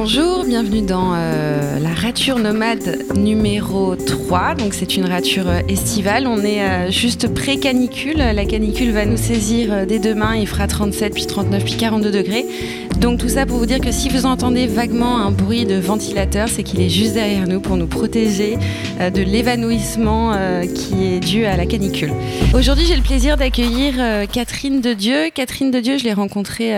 Bonjour, bienvenue dans euh, la rature nomade numéro 3. Donc c'est une rature euh, estivale. On est euh, juste pré-canicule. La canicule va nous saisir dès demain. Il fera 37, puis 39, puis 42 degrés. Donc tout ça pour vous dire que si vous entendez vaguement un bruit de ventilateur, c'est qu'il est juste derrière nous pour nous protéger de l'évanouissement qui est dû à la canicule. Aujourd'hui j'ai le plaisir d'accueillir Catherine de Dieu. Catherine de Dieu, je l'ai rencontrée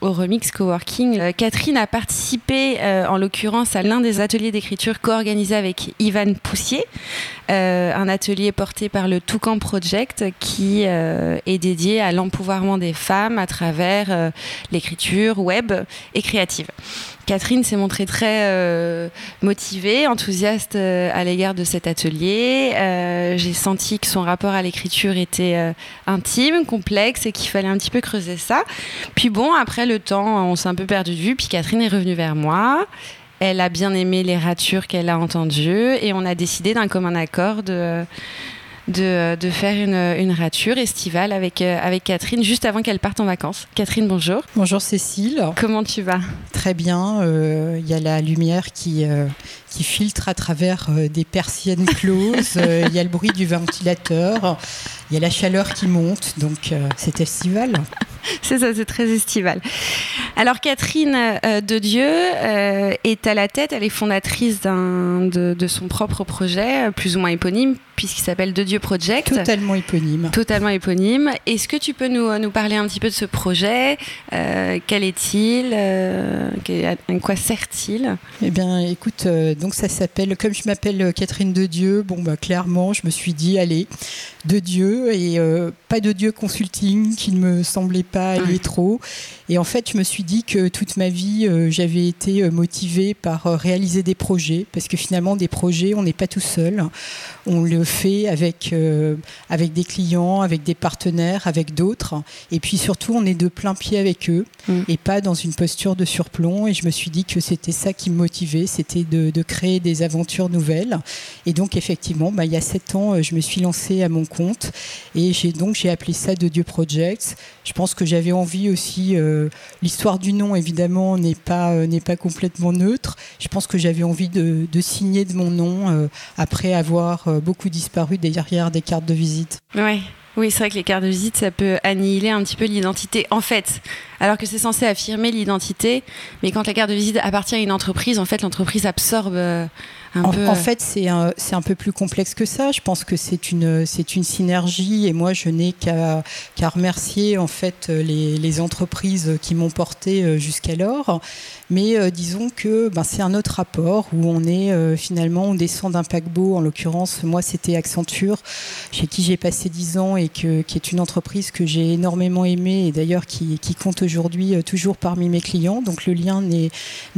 au Remix Coworking. Catherine a participé en l'occurrence à l'un des ateliers d'écriture co-organisés avec Ivan Poussier, un atelier porté par le Toucan Project qui est dédié à l'empouvoirment des femmes à travers l'écriture web et créative. Catherine s'est montrée très euh, motivée, enthousiaste euh, à l'égard de cet atelier. Euh, j'ai senti que son rapport à l'écriture était intime, complexe et qu'il fallait un petit peu creuser ça. Puis bon, après le temps, on s'est un peu perdu de vue. Puis Catherine est revenue vers moi. Elle a bien aimé les ratures qu'elle a entendues et on a décidé d'un commun accord de de, faire une, rature estivale avec, euh, avec Catherine juste avant qu'elle parte en vacances. Catherine, bonjour. Bonjour Cécile. Comment tu vas? Très bien. Euh, il y a la lumière qui, euh, qui filtre à travers des persiennes closes. Il y a le bruit du ventilateur. Il y a la chaleur qui monte. Donc c'est estival. c'est ça, c'est très estival. Alors Catherine de Dieu est à la tête, elle est fondatrice de, de, son propre projet, plus ou moins éponyme, puisqu'il s'appelle De Dieu Project. Totalement éponyme. Totalement éponyme. Est-ce que tu peux nous, nous, parler un petit peu de ce projet? Euh, Quel est-il? Euh, En quoi sert-il? Eh bien, écoute, euh, donc ça s'appelle, comme je m'appelle Catherine de Dieu, bon, bah, clairement, je me suis dit, allez, de Dieu et pas de Dieu consulting qui ne me semblait pas aller trop. Et en fait, je me suis dit que toute ma vie, j'avais été motivée par réaliser des projets, parce que finalement, des projets, on n'est pas tout seul. On le fait avec, euh, avec des clients, avec des partenaires, avec d'autres. Et puis surtout, on est de plein pied avec eux mm. et pas dans une posture de surplomb. Et je me suis dit que c'était ça qui me motivait, c'était de, de, créer des aventures nouvelles. Et donc, effectivement, bah, il y a sept ans, euh, je me suis lancée à mon compte et j'ai donc j'ai appelé ça De Dieu Projects. Je pense que j'avais envie aussi, euh, l'histoire du nom évidemment n'est pas, n'est pas complètement neutre. Je pense que j'avais envie de, signer de mon nom après avoir beaucoup disparu derrière des cartes de visite. Ouais. Oui, c'est vrai que les cartes de visite, ça peut annihiler un petit peu l'identité. En fait, alors que c'est censé affirmer l'identité, mais quand la carte de visite appartient à une entreprise, en fait, l'entreprise absorbe euh, en, peu. En fait, c'est un, un, peu plus complexe que ça. Je pense que c'est une, une synergie, et moi, je n'ai qu'à remercier en fait les, les entreprises qui m'ont porté euh, jusqu'alors. Mais euh, disons que ben, c'est un autre rapport où on est euh, finalement, on descend d'un paquebot. En l'occurrence, moi, c'était Accenture, chez qui j'ai passé 10 ans et que, qui est une entreprise que j'ai énormément aimée et d'ailleurs qui, qui, compte aujourd'hui euh, toujours parmi mes clients. Donc le lien n'est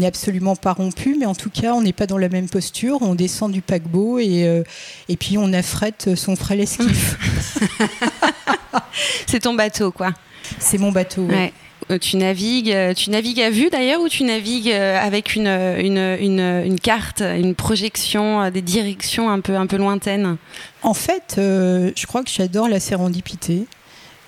absolument pas rompu, mais en tout cas, on n'est pas dans la même posture. On descend du paquebot et, et puis on affrète son frêle esquif. c'est ton bateau, quoi. C'est mon bateau. Ouais. Euh, tu navigues, euh, tu navigues à vue d'ailleurs ou tu navigues euh, avec une, une, une, carte, une projection, des directions un peu, un peu lointaines? En fait, je crois que j'adore la sérendipité.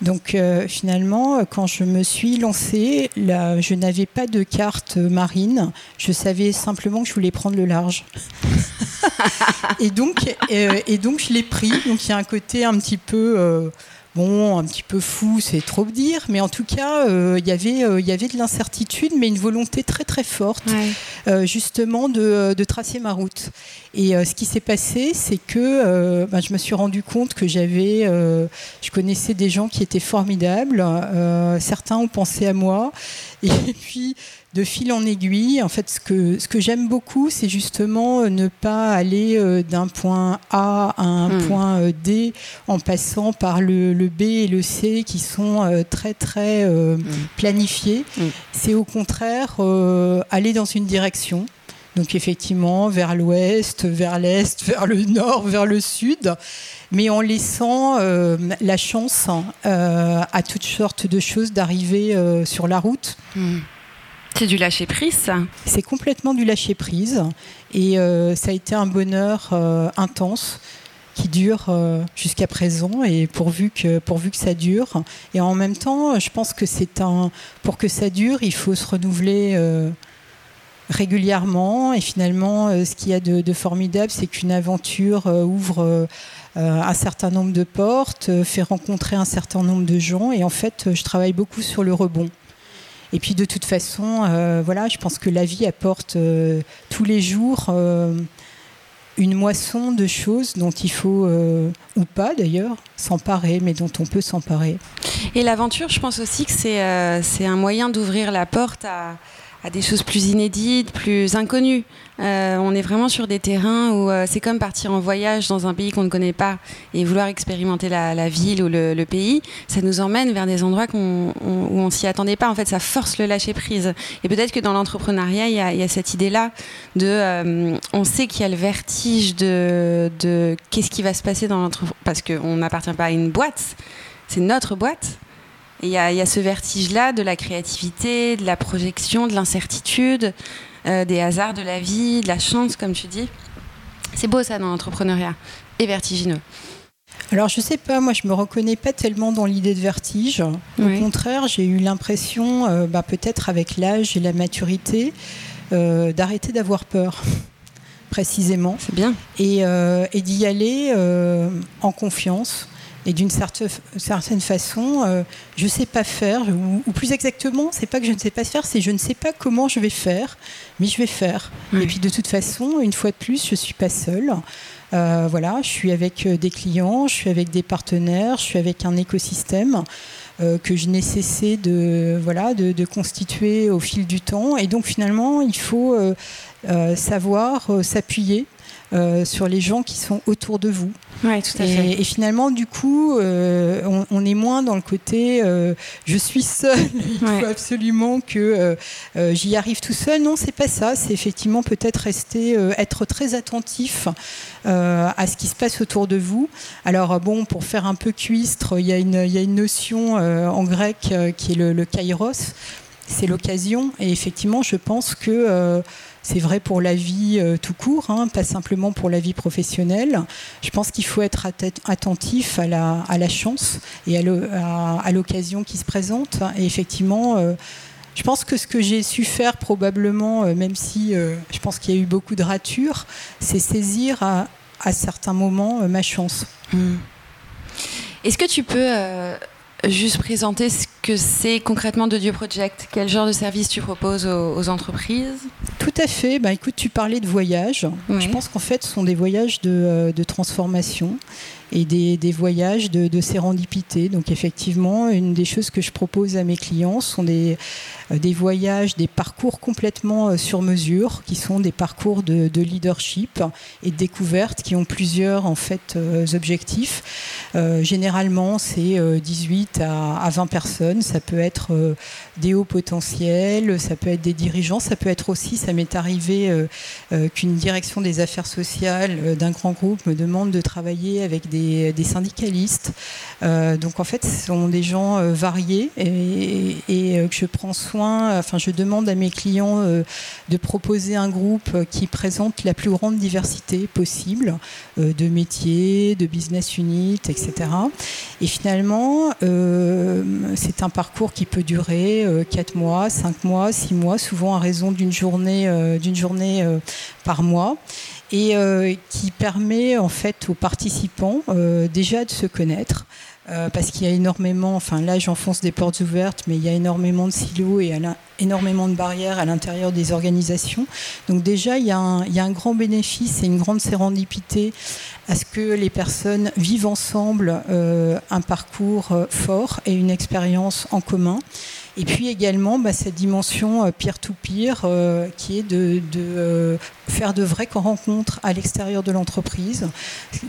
Donc finalement, quand je me suis lancée, là, je n'avais pas de carte marine. Je savais simplement que je voulais prendre le large. et, donc, et donc je l'ai pris. Donc il y a un côté un petit peu bon, un petit peu fou, c'est trop dire, mais en tout cas, euh, y euh, il y avait de l'incertitude, mais une volonté très très forte, euh, justement, de, tracer ma route. Et ce qui s'est passé, c'est que ben, je me suis rendu compte que j'avais, je connaissais des gens qui étaient formidables, certains ont pensé à moi, et puis de fil en aiguille. En fait, ce que, ce que j'aime beaucoup, c'est justement euh, ne pas aller euh, d'un point A à un hmm. point euh, D en passant par le, B et le C qui sont très très hmm. planifiés. Hmm. C'est au contraire aller dans une direction. Donc effectivement, vers l'ouest, vers l'est, vers le nord, vers le sud, mais en laissant la chance à toutes sortes de choses d'arriver sur la route. C'est du lâcher prise, C'est complètement du lâcher prise. Et euh, ça a été un bonheur euh, intense qui dure euh, jusqu'à présent et pourvu que, pourvu que ça dure. Et en même temps, je pense que c'est un. Pour que ça dure, il faut se renouveler régulièrement. Et finalement, ce qu'il y a de, formidable, c'est qu'une aventure ouvre un certain nombre de portes, fait rencontrer un certain nombre de gens. Et en fait, je travaille beaucoup sur le rebond. Et puis de toute façon, voilà, je pense que la vie apporte tous les jours une moisson de choses dont il faut, euh, ou pas d'ailleurs, s'emparer, mais dont on peut s'emparer. Et l'aventure, je pense aussi que c'est euh, un moyen d'ouvrir la porte à, à des choses plus inédites, plus inconnues. Euh, on est vraiment sur des terrains où euh, c'est comme partir en voyage dans un pays qu'on ne connaît pas et vouloir expérimenter la, ville ou le, pays. Ça nous emmène vers des endroits où on s'y attendait pas. En fait, ça force le lâcher prise. Et peut-être que dans l'entrepreneuriat, il, y, a cette idée-là de, euh, on sait qu'il y a le vertige de, de qu'est-ce qui va se passer dans l'entreprise parce qu'on n'appartient pas à une boîte. C'est notre boîte. Et il y, a ce vertige-là de la créativité, de la projection, de l'incertitude, euh, des hasards de la vie, de la chance, comme tu dis. C'est beau ça dans l'entrepreneuriat, et vertigineux. Alors je sais pas, moi je me reconnais pas tellement dans l'idée de vertige. Au contraire, j'ai eu l'impression, euh, bah, peut-être avec l'âge et la maturité, euh, d'arrêter d'avoir peur, précisément. C'est bien. Et, et d'y aller en confiance et d'une certaine façon, euh, je ne sais pas faire, ou, plus exactement, c'est pas que je ne sais pas faire, c'est je ne sais pas comment je vais faire, mais je vais faire. Et puis de toute façon, une fois de plus, je ne suis pas seule. Euh, voilà, je suis avec euh, des clients, je suis avec des partenaires, je suis avec un écosystème que je n'ai cessé de, voilà, de, constituer au fil du temps. Et donc finalement, il faut savoir s'appuyer euh, sur les gens qui sont autour de vous. Ouais, tout à et, fait. et, finalement, du coup, euh, on, est moins dans le côté euh, je suis seul, il faut absolument que j'y arrive tout seul. Non, c'est pas ça. C'est effectivement peut-être rester, être très attentif à ce qui se passe autour de vous. Alors, bon, pour faire un peu cuistre, il y, a une, il y a une notion en grec qui est le, le kairos. C'est l'occasion. Et effectivement, je pense que c'est vrai pour la vie euh, tout court, hein, pas simplement pour la vie professionnelle. Je pense qu'il faut être attentif à la, chance et à l'occasion qui se présente. Et effectivement, euh, je pense que ce que j'ai su faire probablement, euh, même si je pense qu'il y a eu beaucoup de ratures, c'est saisir à, à, certains moments ma chance. Mmh. Est-ce que tu peux juste présenter ce que c'est concrètement de Dieu Project Quel genre de service tu proposes aux, entreprises? Tout à fait. Bah, écoute, tu parlais de voyages. Je pense qu'en fait, ce sont des voyages de, euh, de transformation et des, voyages de, de, sérendipité. Donc effectivement, une des choses que je propose à mes clients sont des, euh, des voyages, des parcours complètement euh, sur mesure, qui sont des parcours de, de leadership et de découverte qui ont plusieurs en fait euh, objectifs. Généralement, c'est 18 à, à, 20 personnes. Ça peut être des hauts potentiels, ça peut être des dirigeants, ça peut être aussi, ça m'est arrivé qu'une direction des affaires sociales d'un grand groupe me demande de travailler avec des des, syndicalistes. Euh, donc en fait, ce sont des gens euh, variés et, euh, que je prends soin, enfin je demande à mes clients de proposer un groupe qui présente la plus grande diversité possible de métiers, de business units, etc. Et finalement, c'est un parcours qui peut durer 4 mois, 5 mois, 6 mois, souvent à raison d'une journée, d'une journée par mois et euh, qui permet en fait aux participants euh, déjà de se connaître. Euh, parce qu'il y a énormément, enfin là j'enfonce des portes ouvertes, mais il y a énormément de silos et énormément de barrières à l'intérieur des organisations. Donc déjà il y, a un, il y, a un, grand bénéfice et une grande sérendipité à ce que les personnes vivent ensemble un parcours fort et une expérience en commun. Et puis également bah, cette dimension euh, peer-to-peer euh, qui est de, euh, faire de vraies rencontres à l'extérieur de l'entreprise,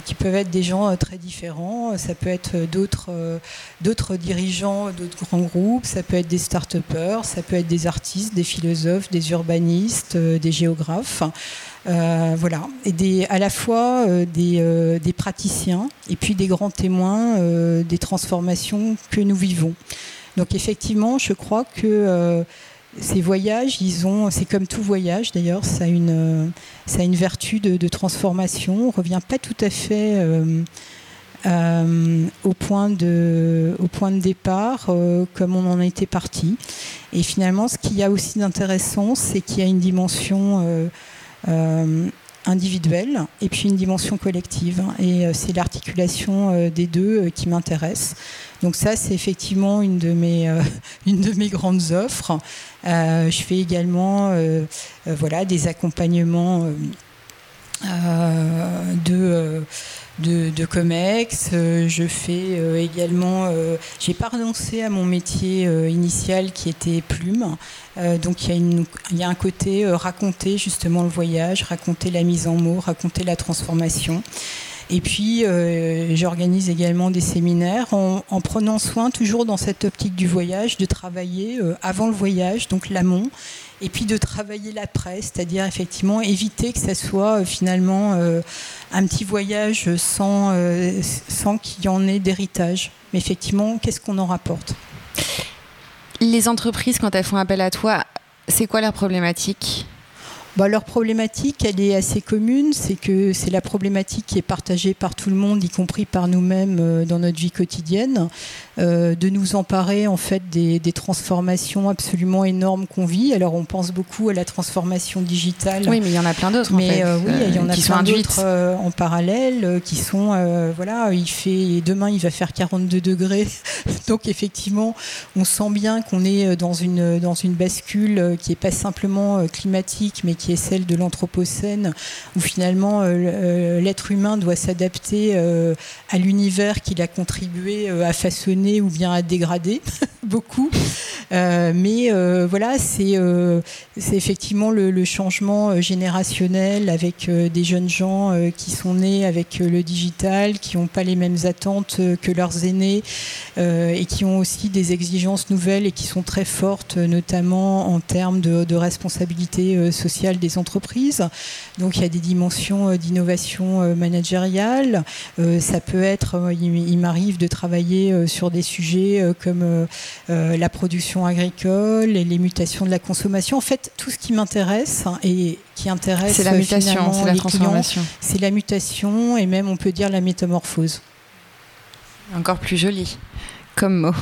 qui peuvent être des gens très différents. Ça peut être d'autres dirigeants d'autres grands groupes, ça peut être des start-upers, ça peut être des artistes, des philosophes, des urbanistes, des géographes. voilà, et à la fois des, praticiens et puis des grands témoins des transformations que nous vivons. Donc effectivement, je crois que euh, ces voyages, ils ont, c'est comme tout voyage d'ailleurs, ça a une, euh, ça a une vertu de, transformation. On revient pas tout à fait. Euh, au, point de, au point de départ, comme on en était parti. Et finalement, ce qu'il y a aussi d'intéressant, c'est qu'il y a une dimension individuelle et puis une dimension collective. Et euh, c'est l'articulation euh, des deux euh, qui m'intéresse. Donc ça, c'est effectivement une de mes, une de mes grandes offres. je fais également voilà, des accompagnements de de, COMEX. Euh, je fais euh, également. Euh, j'ai pas renoncé à mon métier initial qui était plume. donc il y, a un côté raconter justement le voyage, raconter la mise en mots, raconter la transformation. Et puis, j'organise également des séminaires en, en, prenant soin, toujours dans cette optique du voyage, de travailler avant le voyage, donc l'amont, et puis de travailler l'après, c'est-à-dire effectivement éviter que ça soit euh, finalement euh, un petit voyage sans, euh, sans qu'il y en ait d'héritage. Mais effectivement, qu'est-ce qu'on en rapporte? Les entreprises, quand elles font appel à toi, c'est quoi leur problématique? Bah, leur problématique, elle est assez commune, c'est que c'est la problématique qui est partagée par tout le monde, y compris par nous-mêmes dans notre vie quotidienne. Euh, de nous emparer en fait des, transformations absolument énormes qu'on vit. Alors on pense beaucoup à la transformation digitale. Oui, mais il y en a plein d'autres. Mais euh, oui, il y en a plein d'autres euh, en parallèle qui sont voilà, il fait demain il va faire 42 degrés. Donc effectivement, on sent bien qu'on est dans une dans une bascule qui est pas simplement climatique, mais qui est celle de l'anthropocène, où finalement l'être humain doit s'adapter à l'univers qu'il a contribué à façonner ou bien à dégrader beaucoup. Euh, mais euh, voilà, c'est euh, effectivement le, changement générationnel avec des jeunes gens qui sont nés avec le digital, qui n'ont pas les mêmes attentes que leurs aînés et qui ont aussi des exigences nouvelles et qui sont très fortes, notamment en termes de responsabilité sociale des entreprises. Donc il y a des dimensions d'innovation managériale. ça peut être, il m'arrive de travailler sur des sujets euh, comme euh, euh, la production agricole et les mutations de la consommation. En fait, tout ce qui m'intéresse hein, et qui intéresse c'est la mutation, c'est la transformation, c'est la mutation et même on peut dire la métamorphose. Encore plus joli comme mot.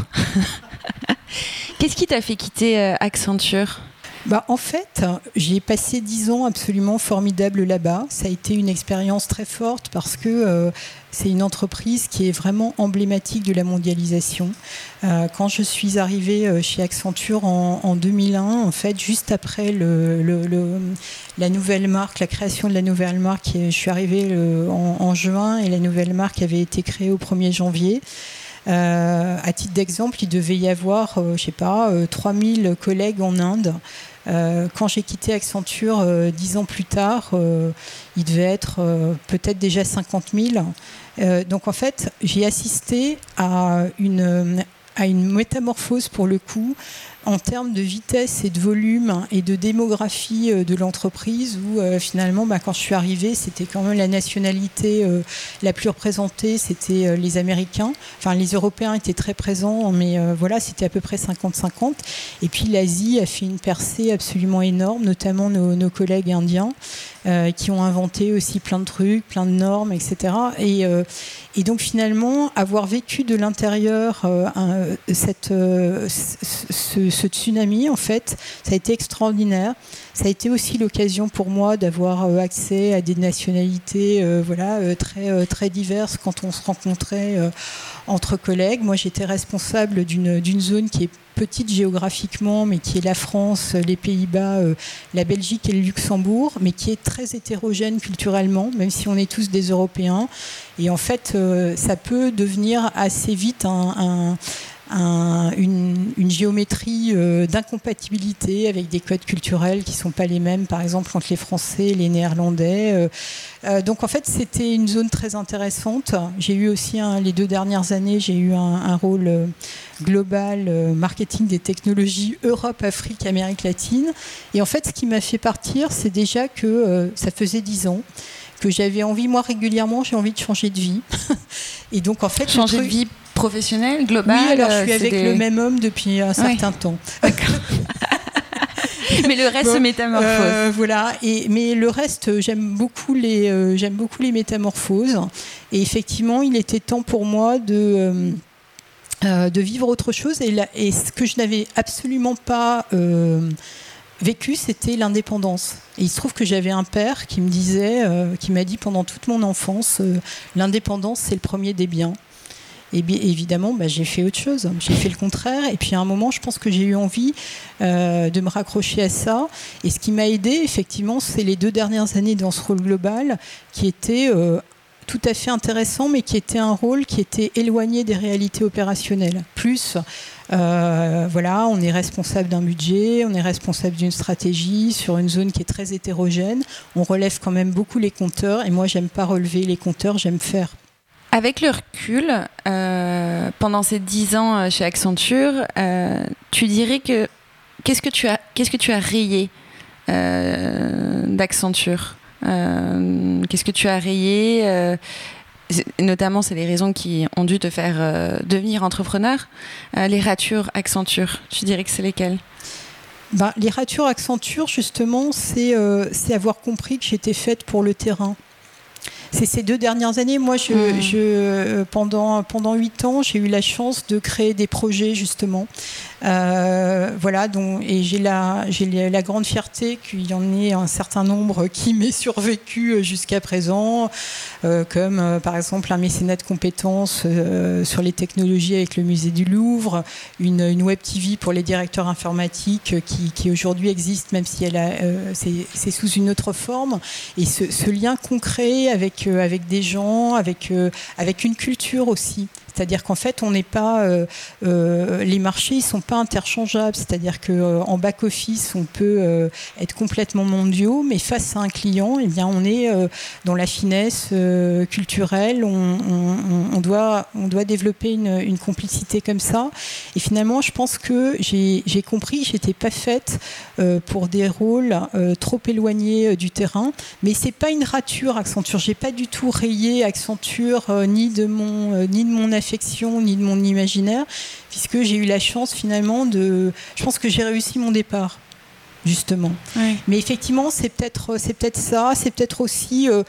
Qu'est-ce qui t'a fait quitter Accenture? Bah, en fait, j'ai passé dix ans absolument formidables là-bas. Ça a été une expérience très forte parce que euh, c'est une entreprise qui est vraiment emblématique de la mondialisation. Euh, quand je suis arrivée euh, chez Accenture en, 2001, en fait, juste après la nouvelle marque, la création de la nouvelle marque, je suis arrivée en, juin et la nouvelle marque avait été créée au 1er janvier. Euh, à titre d'exemple, il devait y avoir, je je sais pas, 3000 collègues en Inde. Euh, quand j'ai quitté Accenture euh, dix ans plus tard, euh, il devait être peut-être déjà 50 000. donc en fait, j'ai assisté à une, à une métamorphose pour le coup en termes de vitesse et de volume et de démographie euh, de l'entreprise où euh, finalement bah, quand je suis arrivée c'était quand même la nationalité euh, la plus représentée c'était les Américains. Enfin les Européens étaient très présents mais voilà c'était à peu près 50-50 et puis l'Asie a fait une percée absolument énorme notamment nos, collègues indiens qui ont inventé aussi plein de trucs plein de normes etc et, et donc finalement avoir vécu de l'intérieur ce, ce, tsunami, en fait, ça a été extraordinaire. Ça a été aussi l'occasion pour moi d'avoir euh, accès à des nationalités euh, voilà, euh, très, très diverses quand on se rencontrait entre collègues. Moi, j'étais responsable d'une zone qui est petite géographiquement, mais qui est la France, les Pays-Bas, la Belgique et le Luxembourg, mais qui est très hétérogène culturellement, même si on est tous des Européens. Et en fait, ça peut devenir assez vite un une, géométrie euh, d'incompatibilité avec des codes culturels qui ne sont pas les mêmes, par exemple entre les Français et les Néerlandais. Euh, euh, donc en fait, c'était une zone très intéressante. J'ai eu aussi, les deux dernières années, j'ai eu un, rôle global marketing des technologies Europe, Afrique, Amérique latine. Et en fait, ce qui m'a fait partir, c'est déjà que ça faisait dix ans que j'avais envie, moi régulièrement, j'ai envie de changer de vie. et donc en fait, changer de vie professionnel, global Oui, alors je suis euh, avec le même homme depuis un certain temps. mais le reste se métamorphose. voilà. Et mais le reste, j'aime beaucoup les j'aime beaucoup les métamorphoses. Et effectivement, il était temps pour moi de de vivre autre chose. Et, et ce que je n'avais absolument pas vécu, c'était l'indépendance. Et il se trouve que j'avais un père qui me disait, euh, qui m'a dit pendant toute mon enfance, euh, l'indépendance, c'est le premier des biens. Et bien, évidemment, bah, j'ai fait autre chose. J'ai fait le contraire. Et puis à un moment, je pense que j'ai eu envie euh, de me raccrocher à ça. Et ce qui m'a aidé, effectivement, c'est les deux dernières années dans ce rôle global qui était tout à fait intéressant, mais qui était un rôle qui était éloigné des réalités opérationnelles. Plus euh, voilà, on est responsable d'un budget, on est responsable d'une stratégie sur une zone qui est très hétérogène. On relève quand même beaucoup les compteurs et moi, j'aime pas relever les compteurs, j'aime faire. Avec le recul, euh, pendant ces dix ans euh, chez Accenture, tu dirais que qu'est-ce que tu as, qu'est-ce que tu as rayé d'Accenture Qu'est-ce que tu as rayé notamment c'est les raisons qui ont dû te faire euh, devenir entrepreneur, euh, les ratures Accenture, tu dirais que c'est lesquelles? Bah, Les ratures Accenture, justement, euh, c'est avoir compris que j'étais faite pour le terrain. C'est ces deux dernières années. Moi, je, hmm. je pendant pendant huit ans, j'ai eu la chance de créer des projets justement euh, voilà, donc, et j'ai la, grande fierté qu'il y en ait un certain nombre qui m'aient survécu jusqu'à présent, euh, comme euh, par exemple un mécénat de compétences sur les technologies avec le musée du Louvre, une, web TV pour les directeurs informatiques qui, aujourd'hui existe, même si elle a, c'est, sous une autre forme. Et ce, lien concret avec, avec des gens, avec, avec une culture aussi. C'est-à-dire qu'en fait, on n'est pas, euh, euh, les marchés ne sont pas interchangeables. C'est-à-dire qu'en euh, back office, on peut être complètement mondiaux, mais face à un client, eh bien, on est dans la finesse culturelle. On, doit, on doit développer une, complicité comme ça. Et finalement, je pense que j'ai compris j'étais pas faite pour des rôles trop éloignés du terrain. Mais c'est pas une rature Accenture. J'ai pas du tout rayé Accenture ni de mon ni de mon ni de mon imaginaire, puisque j'ai eu la chance finalement de... Je pense que j'ai réussi mon départ justement. Mais effectivement, c'est peut-être c'est peut-être ça, c'est peut-être aussi euh,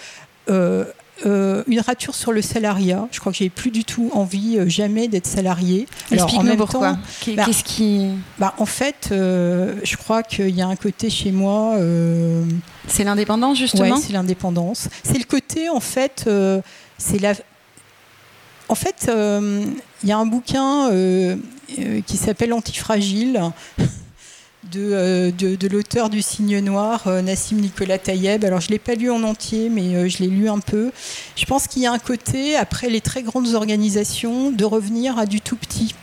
euh, euh, une rature sur le salariat. Je crois que j'ai plus du tout envie jamais d'être salarié. Explique-nous pourquoi. Bah, Qu'est-ce qui bah, En fait, je crois qu'il y a un côté chez moi. c'est l'indépendance justement. Oui, c'est l'indépendance. C'est le côté en fait. c'est la, en fait, euh, il y a un bouquin euh, euh, qui s'appelle Antifragile. De, l'auteur du Signe Noir, Nassim Nicolas Tayeb. Alors je ne l'ai pas lu en entier, mais je l'ai lu un peu. Je pense qu'il y a un côté, après les très grandes organisations, de revenir à du tout petit.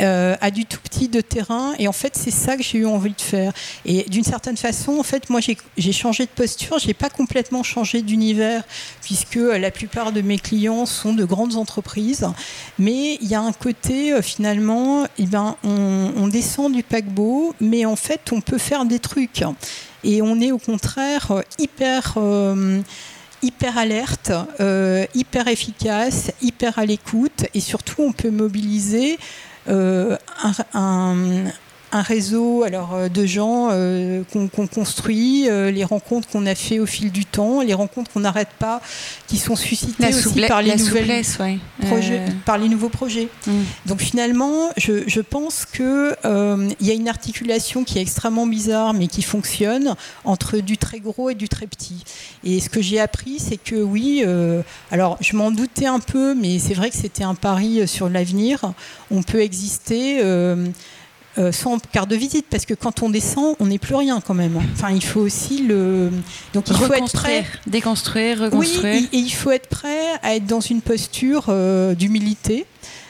Euh, à du tout petit de terrain. Et en fait, c'est ça que j'ai eu envie de faire. Et d'une certaine façon, en fait, moi, j'ai changé de posture. J'ai pas complètement changé d'univers, puisque euh, la plupart de mes clients sont de grandes entreprises. Mais il y a un côté, euh, finalement, eh ben, on, descend du paquebot, mais en fait, on peut faire des trucs. Et on est au contraire hyper hyper alerte, hyper efficace, hyper à l'écoute et surtout on peut mobiliser euh, un, un réseau alors, euh, de gens euh, qu'on construit, les rencontres qu'on a fait au fil du temps, les rencontres qu'on n'arrête pas, qui sont suscitées aussi par les, nouvelles projets, par les nouveaux projets. Mm. Donc finalement, je, je pense qu'il il y a une articulation qui est extrêmement bizarre, mais qui fonctionne entre du très gros et du très petit. Et ce que j'ai appris, c'est que oui, alors je m'en doutais un peu, mais c'est vrai que c'était un pari sur l'avenir on peut exister euh, euh, sans carte de visite parce que quand on descend, on n'est plus rien quand même. Enfin, il faut aussi le. Donc il faut être prêt, déconstruire, reconstruire. Oui, et, il faut être prêt à être dans une posture euh, d'humilité.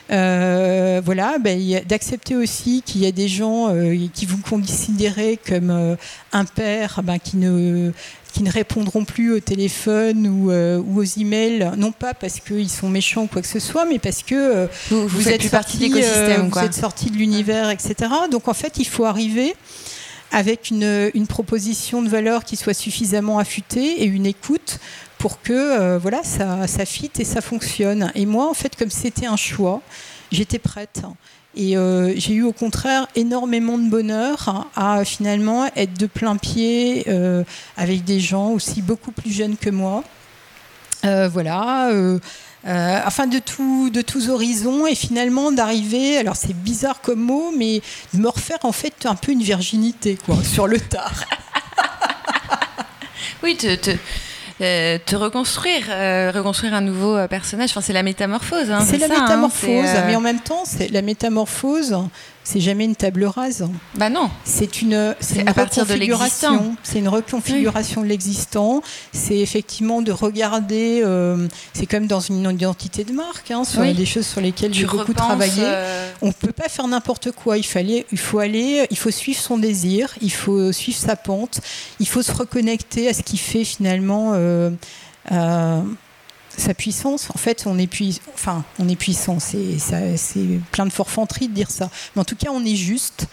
voilà, ben, d'accepter aussi qu'il y a des gens qui vous considérez comme un père ben, qui ne qui ne répondront plus au téléphone ou, euh, ou aux emails, non pas parce qu'ils sont méchants ou quoi que ce soit, mais parce que euh, vous, êtes sorti, euh, vous êtes sorti de l'univers, etc. Donc en fait, il faut arriver avec une, une, proposition de valeur qui soit suffisamment affûtée et une écoute pour que voilà ça, ça fit et ça fonctionne. Et moi, en fait, comme c'était un choix, j'étais prête. Et euh, j'ai eu au contraire énormément de bonheur à, finalement être de plein pied euh, avec des gens aussi beaucoup plus jeunes que moi. Euh, voilà. enfin de, de tous horizons et finalement d'arriver, alors c'est bizarre comme mot, mais de me refaire en fait un peu une virginité quoi, sur le tard. oui, te, euh, te reconstruire, euh, reconstruire un nouveau euh, personnage. Enfin, c'est la métamorphose. Hein, c'est la hein, métamorphose, mais en même temps, c'est la métamorphose c'est jamais une table rase. Bah non. C'est une, c'est une reconfiguration. C'est une reconfiguration de l'existant. C'est effectivement de regarder. Euh, c'est comme dans une identité de marque, hein, sur des choses sur lesquelles j'ai beaucoup travaillé. Euh, On ne peut pas faire n'importe quoi. Il fallait, il faut aller, il faut suivre son désir. Il faut suivre sa pente. Il faut se reconnecter à ce qui fait finalement. Euh, sa puissance, en fait, on est, enfin, on est puissant. C'est plein de forfanterie de dire ça. Mais en tout cas, on est juste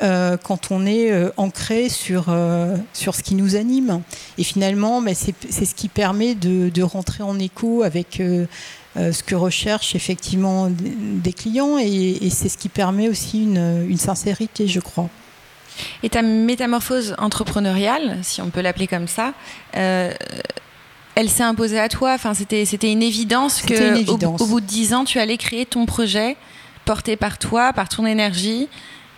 euh, quand on est euh, ancré sur, euh, sur ce qui nous anime. Et finalement, bah, c'est ce qui permet de, de, rentrer en écho avec ce que recherchent effectivement des clients. Et, et c'est ce qui permet aussi une, une sincérité, je crois. Et ta métamorphose entrepreneuriale, si on peut l'appeler comme ça, elle s'est imposée à toi. Enfin, c'était, c'était une évidence que, Au, bout de dix ans, tu allais créer ton projet porté par toi, par ton énergie,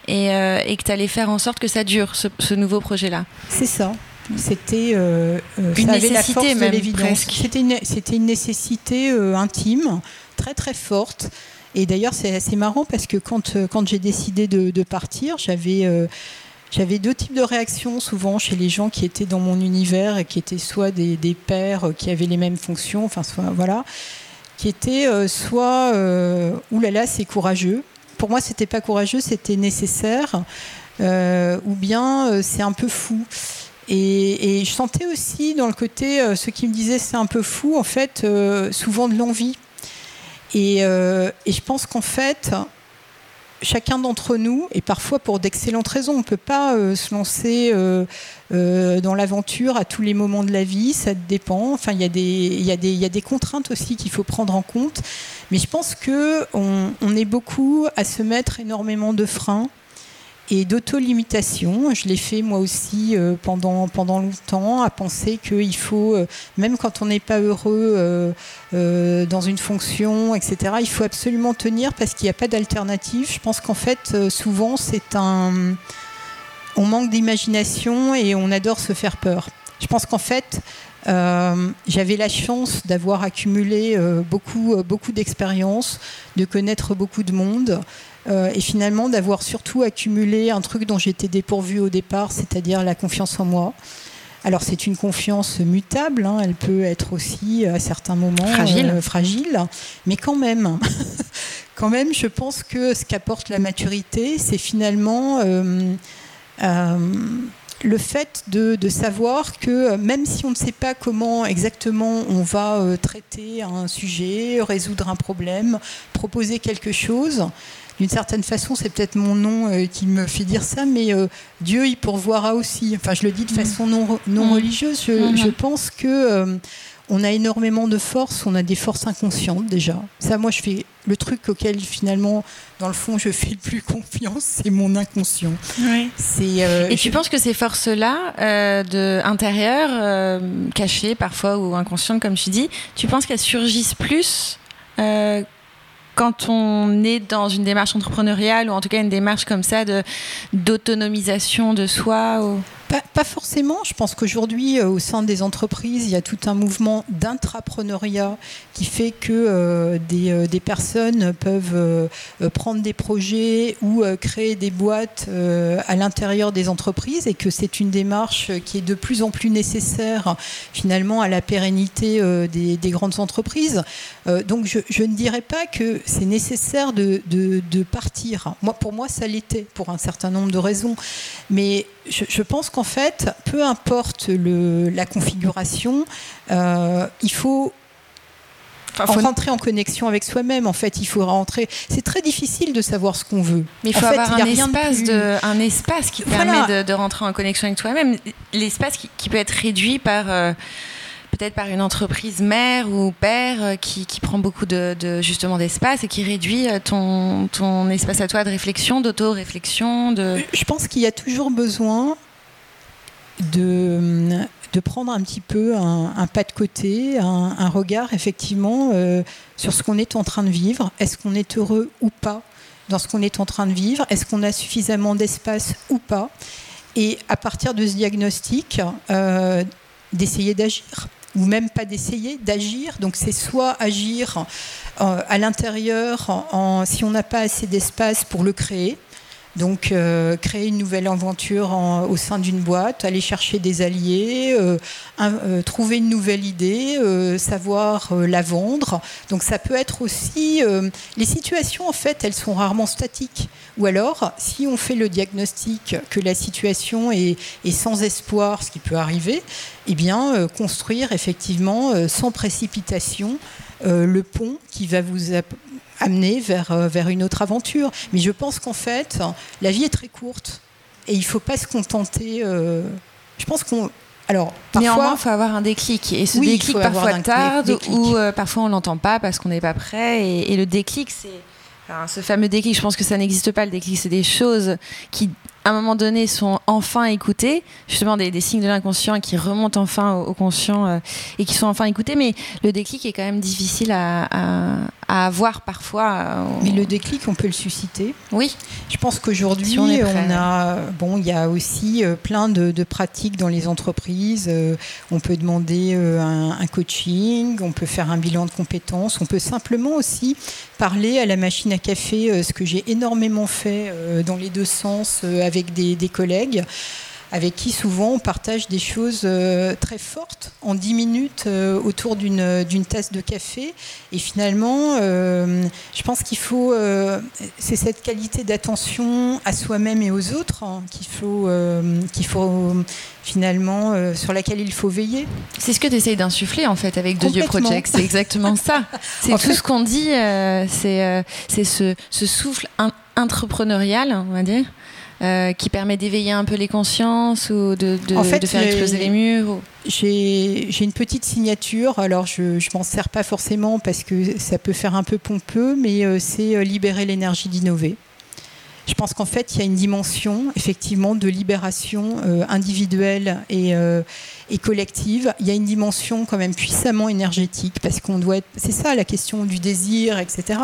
et, euh, que tu allais faire en sorte que ça dure, ce, nouveau projet-là. C'est ça. C'était euh, euh, une nécessité même, C'était une, c'était une nécessité intime, très très forte. Et d'ailleurs, c'est assez marrant parce que quand, quand j'ai décidé de, de partir, j'avais j'avais deux types de réactions souvent chez les gens qui étaient dans mon univers et qui étaient soit des, pères qui avaient les mêmes fonctions, enfin voilà, qui étaient euh, soit euh, oulala c'est courageux. Pour moi c'était pas courageux, c'était nécessaire, euh, ou bien c'est un peu fou. Et, je sentais aussi dans le côté ceux qui me disaient c'est un peu fou, en fait souvent de l'envie. Et je pense qu'en fait chacun d'entre nous, et parfois pour d'excellentes raisons, on ne peut pas euh, se lancer euh, euh, dans l'aventure à tous les moments de la vie, ça dépend. Enfin, il y, a des contraintes aussi qu'il faut prendre en compte. Mais je pense qu'on on est beaucoup à se mettre énormément de freins et d'auto-limitation. Je l'ai fait moi aussi euh, pendant, pendant longtemps, à penser qu'il faut, euh, même quand on n'est pas heureux euh, dans une fonction, etc., il faut absolument tenir parce qu'il n'y a pas d'alternative. Je pense qu'en fait, souvent, c'est un. On manque d'imagination et on adore se faire peur. Je pense qu'en fait, j'avais la chance d'avoir accumulé beaucoup, beaucoup d'expériences, de connaître beaucoup de monde. Euh, et finalement d'avoir surtout accumulé un truc dont j'étais dépourvue au départ, c'est-à-dire la confiance en moi. Alors c'est une confiance mutable, hein, elle peut être aussi à certains moments fragile, euh, mais quand même, quand même, je pense que ce qu'apporte la maturité, c'est finalement euh, le fait de, de, savoir que même si on ne sait pas comment exactement on va traiter un sujet, résoudre un problème, proposer quelque chose, d'une certaine façon, c'est peut-être mon nom euh, qui me fait dire ça, mais euh, Dieu y pourvoira aussi. Enfin, je le dis de mm. façon non, non mm. religieuse. Je, mm-hmm. pense que euh, on a énormément de forces, on a des forces inconscientes déjà. Ça, moi, je fais le truc auquel finalement, dans le fond, je fais le plus confiance, c'est mon inconscient. Et tu penses que ces forces-là, de intérieures, cachées parfois ou inconscientes, comme tu dis, tu penses qu'elles surgissent plus quand on est dans une démarche entrepreneuriale ou en tout cas une démarche comme ça d'autonomisation de soi ou... Pas, forcément. Je pense qu'aujourd'hui, euh, au sein des entreprises, il y a tout un mouvement d'intrapreneuriat qui fait que euh, euh, des, personnes peuvent prendre des projets ou créer des boîtes à l'intérieur des entreprises et que c'est une démarche qui est de plus en plus nécessaire finalement à la pérennité des, grandes entreprises. donc je, ne dirais pas que c'est nécessaire de, de, partir. Moi, pour moi, ça l'était pour un certain nombre de raisons. Mais je, pense qu'en fait, peu importe la configuration, euh, il faut rentrer en connexion avec soi-même. En fait, il faut rentrer. C'est très difficile de savoir ce qu'on veut. Mais il faut avoir un, espace de, un espace qui permet de, rentrer en connexion avec soi-même. L'espace qui, peut être réduit par. Euh, peut-être par une entreprise mère ou père qui, prend beaucoup de, justement d'espace et qui réduit ton, ton espace à toi de réflexion, d'auto-réflexion de... Je pense qu'il y a toujours besoin de, prendre un petit peu un, pas de côté, un, regard effectivement sur ce qu'on est en train de vivre. Est-ce qu'on est heureux ou pas dans ce qu'on est en train de vivre? Est-ce qu'on a suffisamment d'espace ou pas? Et à partir de ce diagnostic, euh, d'essayer d'agir ou même pas d'essayer d'agir. Donc c'est soit agir euh, à l'intérieur si on n'a pas assez d'espace pour le créer, donc, euh, créer une nouvelle aventure au sein d'une boîte, aller chercher des alliés, euh, euh, trouver une nouvelle idée, savoir la vendre. Donc, ça peut être aussi. les situations, en fait, elles sont rarement statiques. Ou alors, si on fait le diagnostic que la situation est, est sans espoir, ce qui peut arriver, eh bien, construire effectivement sans précipitation le pont qui va vous amener vers, euh, vers une autre aventure. Mais je pense qu'en fait, la vie est très courte et il ne faut pas se contenter. Euh, je pense qu'on. Alors, parfois, Néanmoins, il faut avoir un déclic. Et ce déclic parfois tarde ou euh, parfois on ne l'entend pas parce qu'on n'est pas prêt. Et, le déclic, c'est. ce fameux déclic, je pense que ça n'existe pas. Le déclic, c'est des choses qui à un moment donné, sont enfin écoutés, justement des, signes de l'inconscient qui remontent enfin au, conscient euh, et qui sont enfin écoutés. Mais le déclic est quand même difficile à, avoir parfois. Euh, mais le déclic, on peut le susciter. Oui. Je pense qu'aujourd'hui, on, a, bon, il y a aussi euh, plein de, pratiques dans les entreprises. on peut demander un, un, coaching, on peut faire un bilan de compétences, on peut simplement aussi parler à la machine à café, ce que j'ai énormément fait dans les deux sens avec des, collègues avec qui souvent on partage des choses euh, très fortes en 10 minutes euh, autour d'une tasse de café. Et finalement, euh, je pense qu'il faut, c'est cette qualité d'attention à soi-même et aux autres hein, qu'il faut, qu'il faut finalement, sur laquelle il faut veiller. C'est ce que tu essayes d'insuffler en fait avec The Dieu Project, c'est exactement ça. C'est tout ce qu'on dit, c'est ce, ce souffle entrepreneurial, on va dire. Euh, qui permet d'éveiller un peu les consciences ou de, faire exploser les murs J'ai une petite signature, alors je ne m'en sers pas forcément parce que ça peut faire un peu pompeux, mais euh, c'est euh, libérer l'énergie d'innover. Je pense qu'en fait, il y a une dimension effectivement de libération individuelle et, et collective, il y a une dimension quand même puissamment énergétique parce qu'on doit être. C'est ça la question du désir, etc.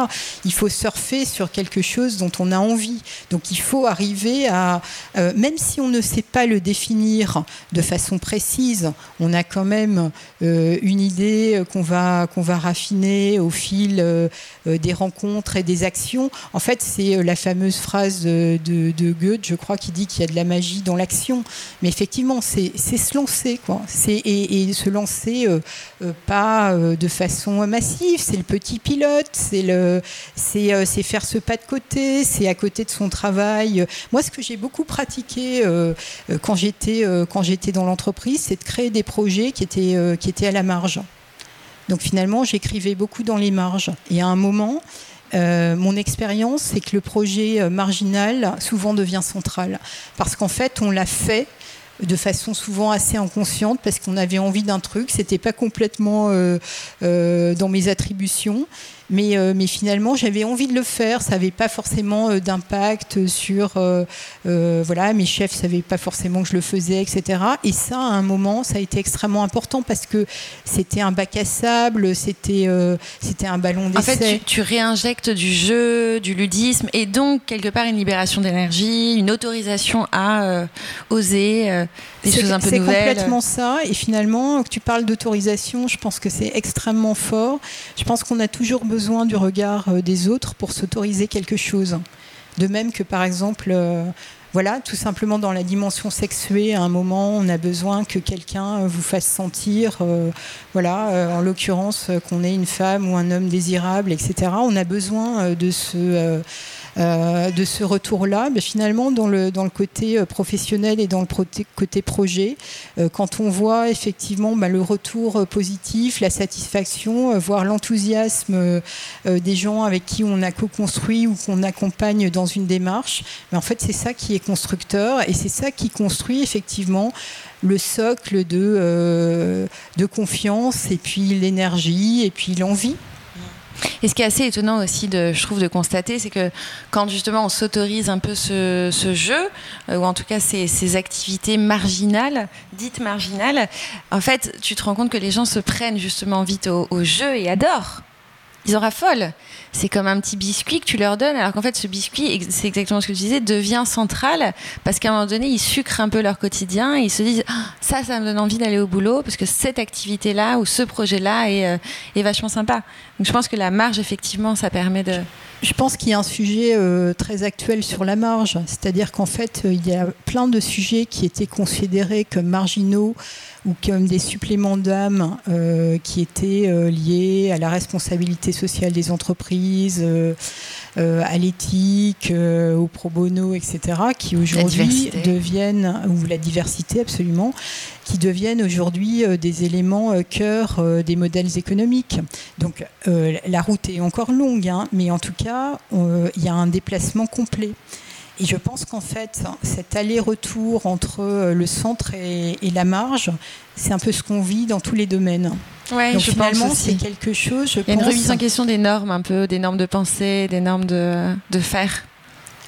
Il faut surfer sur quelque chose dont on a envie. Donc il faut arriver à, euh, même si on ne sait pas le définir de façon précise, on a quand même euh, une idée qu'on va va raffiner au fil euh, des rencontres et des actions. En fait, c'est la fameuse phrase de, de, Goethe, je crois, qui dit qu'il y a de la magie dans l'action. Mais effectivement, c'est se lancer, quoi. C'est et, se lancer euh, euh, pas euh, de façon massive. C'est le petit pilote, c'est faire ce pas de côté, c'est à côté de son travail. Moi, ce que j'ai beaucoup pratiqué quand j'étais dans l'entreprise, c'est de créer des projets qui étaient à la marge. Donc finalement, j'écrivais beaucoup dans les marges. Et à un moment, mon expérience, c'est que le projet marginal souvent devient central. Parce qu'en fait, on l'a fait de façon souvent assez inconsciente parce qu'on avait envie d'un truc, c'était pas complètement euh, euh, dans mes attributions mais, euh, mais finalement, j'avais envie de le faire. Ça n'avait pas forcément euh, d'impact sur. Euh, voilà, mes chefs ne savaient pas forcément que je le faisais, etc. Et ça, à un moment, ça a été extrêmement important parce que c'était un bac à sable, c'était c'était un ballon d'essai. En fait, tu, réinjectes du jeu, du ludisme et donc, quelque part, une libération d'énergie, une autorisation à oser des choses un peu nouvelles. C'est complètement ça. Et finalement, que tu parles d'autorisation, je pense que c'est extrêmement fort. Je pense qu'on a toujours besoin besoin du regard euh, des autres pour s'autoriser quelque chose. De même que par exemple, euh, voilà, tout simplement dans la dimension sexuée, à un moment, on a besoin que quelqu'un euh, vous fasse sentir, voilà, en l'occurrence, qu'on est une femme ou un homme désirable, etc. On a besoin de se de ce retour-là. Mais finalement, dans le, dans le côté professionnel et dans le côté projet, quand on voit effectivement bah, le retour positif, la satisfaction, voire l'enthousiasme des gens avec qui on a co-construit ou qu'on accompagne dans une démarche, mais en fait, c'est ça qui est constructeur et c'est ça qui construit effectivement le socle de, euh, de confiance et puis l'énergie et puis l'envie. Et ce qui est assez étonnant aussi, je trouve, de constater, c'est que quand justement on s'autorise un peu ce, jeu, euh, ou en tout cas ces, activités marginales, dites marginales, en fait, tu te rends compte que les gens se prennent justement vite au jeu et adorent. Ils en raffolent c'est comme un petit biscuit que tu leur donnes, alors qu'en fait, ce biscuit, c'est exactement ce que tu disais, devient central parce qu'à un moment donné, ils sucrent un peu leur quotidien et ils se disent ah, ça, ça me donne envie d'aller au boulot parce que cette activité-là ou ce projet-là est, euh, est, vachement sympa. Donc je pense que la marge, effectivement, ça permet de. Je pense qu'il y a un sujet euh, très actuel sur la marge, c'est-à-dire qu'en fait, euh, il y a plein de sujets qui étaient considérés comme marginaux ou comme des suppléments d'âme euh, qui étaient euh, liés à la responsabilité sociale des entreprises, euh, à l'éthique, au pro bono, etc., qui aujourd'hui deviennent, ou la diversité absolument, qui deviennent aujourd'hui des éléments cœur des modèles économiques. Donc la route est encore longue, hein, mais en tout cas, il y a un déplacement complet. Et je pense qu'en fait, cet aller-retour entre euh, le centre et, la marge, c'est un peu ce qu'on vit dans tous les domaines. Ouais, Donc finalement, c'est quelque chose. Je Il y a une remise en question des normes, un peu, des normes de pensée, des normes de, de faire.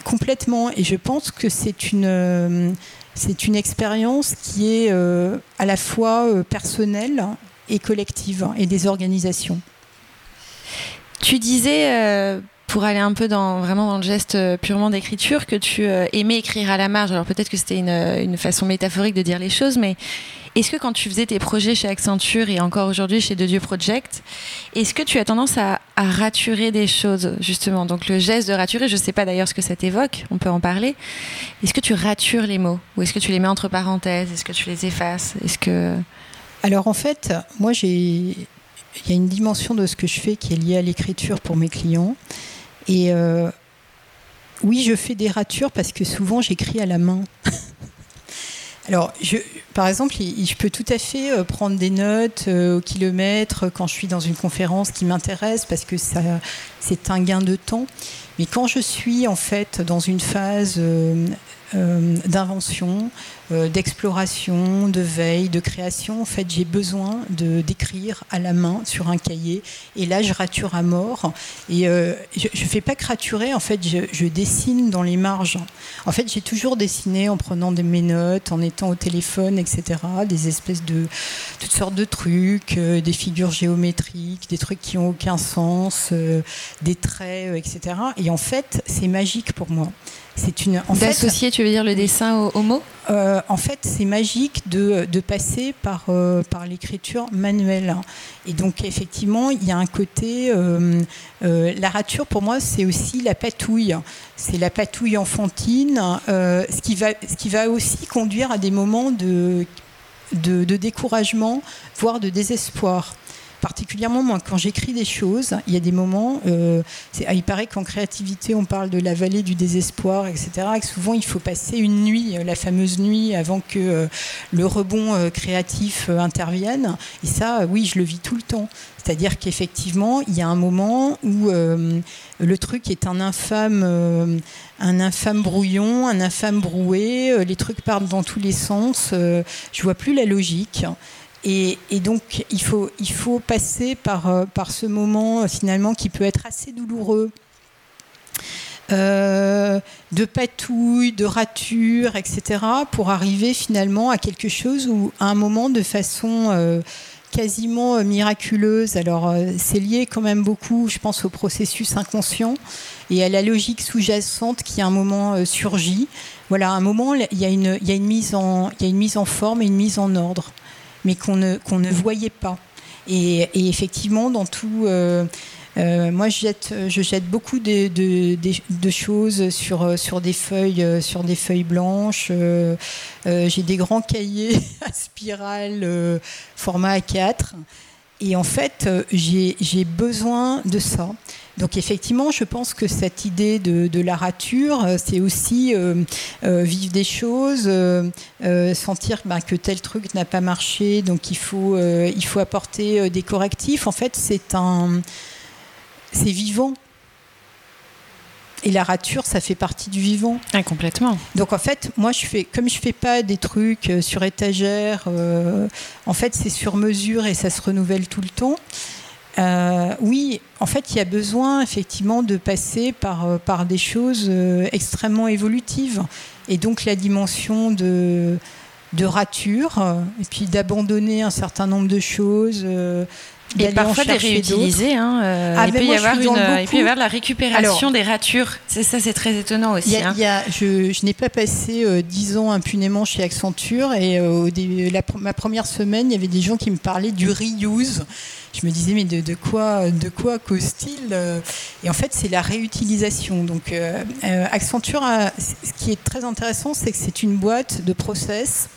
Complètement. Et je pense que c'est une, euh, c'est une expérience qui est euh, à la fois personnelle et collective, et des organisations. Tu disais pour aller un peu dans vraiment dans le geste euh, purement d'écriture que tu euh, aimais écrire à la marge. Alors peut-être que c'était une, euh, une, façon métaphorique de dire les choses, mais est-ce que quand tu faisais tes projets chez Accenture et encore aujourd'hui chez De Dieu Project, est-ce que tu as tendance à, à, raturer des choses justement? Donc le geste de raturer, je ne sais pas d'ailleurs ce que ça t'évoque, on peut en parler. Est-ce que tu ratures les mots? Ou est-ce que tu les mets entre parenthèses? Est-ce que tu les effaces? Est-ce que alors en fait, moi j'ai il y a une dimension de ce que je fais qui est liée à l'écriture pour mes clients. Et euh, oui, je fais des ratures parce que souvent j'écris à la main. Alors, je, par exemple, je peux tout à fait euh, prendre des notes euh, au kilomètre quand je suis dans une conférence qui m'intéresse parce que c'est un gain de temps. Mais quand je suis en fait dans une phase d'invention, d'exploration, de veille, de création. En fait, j'ai besoin de d'écrire à la main sur un cahier. Et là, je rature à mort. Et euh, je ne fais pas que raturer. En fait, je, dessine dans les marges. En fait, j'ai toujours dessiné en prenant des, mes notes, en étant au téléphone, etc. Des espèces de toutes sortes de trucs, des figures géométriques, des trucs qui ont aucun sens, des traits, etc. Et en fait, c'est magique pour moi. C'est une. D'associer, tu veux dire le dessin au, mot? Euh, En fait, c'est magique de, passer par, euh, par l'écriture manuelle. Et donc, effectivement, il y a un côté. Euh, la rature, pour moi, c'est aussi la patouille. C'est la patouille enfantine, ce, qui va, ce qui va aussi conduire à des moments de découragement, voire de désespoir particulièrement moi, quand j'écris des choses, il y a des moments, euh, ah, il paraît qu'en créativité, on parle de la vallée du désespoir, etc. Et souvent, il faut passer une nuit, euh, la fameuse nuit, avant que euh, le rebond créatif intervienne. Et ça, oui, je le vis tout le temps. C'est-à-dire qu'effectivement, il y a un moment où le truc est un infâme, un infâme brouillon, un infâme broué, les trucs partent dans tous les sens, je vois plus la logique. Et, donc, il faut, passer par, euh, par ce moment, euh, finalement, qui peut être assez douloureux. Euh, de patouille, de rature, etc., pour arriver finalement à quelque chose où, à un moment, de façon quasiment miraculeuse, alors c'est lié quand même beaucoup, je pense, au processus inconscient et à la logique sous-jacente qui, à un moment, surgit. Voilà, à un moment, il y a une mise en forme et une mise en ordre mais qu'on ne, voyait pas. Et, effectivement, dans tout. Euh, euh, moi, je jette, je jette beaucoup de, choses sur, sur, des feuilles, blanches. Euh, j'ai des grands cahiers à spirale format A4. Et en fait, j'ai besoin de ça. Donc effectivement, je pense que cette idée de, la rature, c'est aussi vivre des choses, sentir ben, que tel truc n'a pas marché, donc il faut, il faut apporter des correctifs. En fait, c'est un, c'est vivant. Et la rature, ça fait partie du vivant. Ah, complètement. Donc en fait, moi, je fais, comme je fais pas des trucs euh, sur étagère, euh, en fait, c'est sur mesure et ça se renouvelle tout le temps. Euh, oui, en fait, il y a besoin effectivement de passer par, par des choses extrêmement évolutives. Et donc la dimension de, de rature, et puis d'abandonner un certain nombre de choses, et parfois des réutiliser. Hein, euh, ah, il, peut y avoir une, il, peut y avoir de la récupération des ratures. C'est ça, c'est très étonnant aussi. hein. je, je n'ai pas passé euh, dix ans impunément chez Accenture et euh, au début, la, ma première semaine, il y avait des gens qui me parlaient du reuse. Je me disais mais de, de quoi, de quoi cause-t-il Et en fait, c'est la réutilisation. Donc, Accenture, a, ce qui est très intéressant, c'est que c'est une boîte de process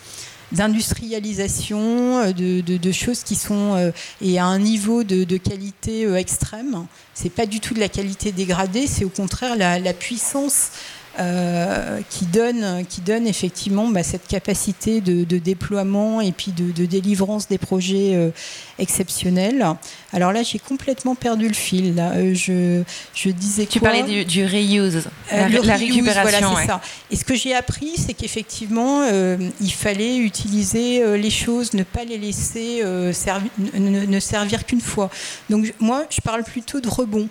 d'industrialisation, euh, de, choses qui sont euh, et à un niveau de, qualité euh, extrême. C'est pas du tout de la qualité dégradée, c'est au contraire la, la puissance euh, qui, donne, qui donne effectivement bah, cette capacité de, déploiement et puis de, délivrance des projets euh, exceptionnels. Alors là, j'ai complètement perdu le fil. Là. Euh, je, je disais Tu parlais du, du reuse, la, récupération. Voilà, ça. Et ce que j'ai appris, c'est qu'effectivement, il fallait utiliser les choses, ne pas les laisser ne, ne servir qu'une fois. Donc moi, je parle plutôt de rebond.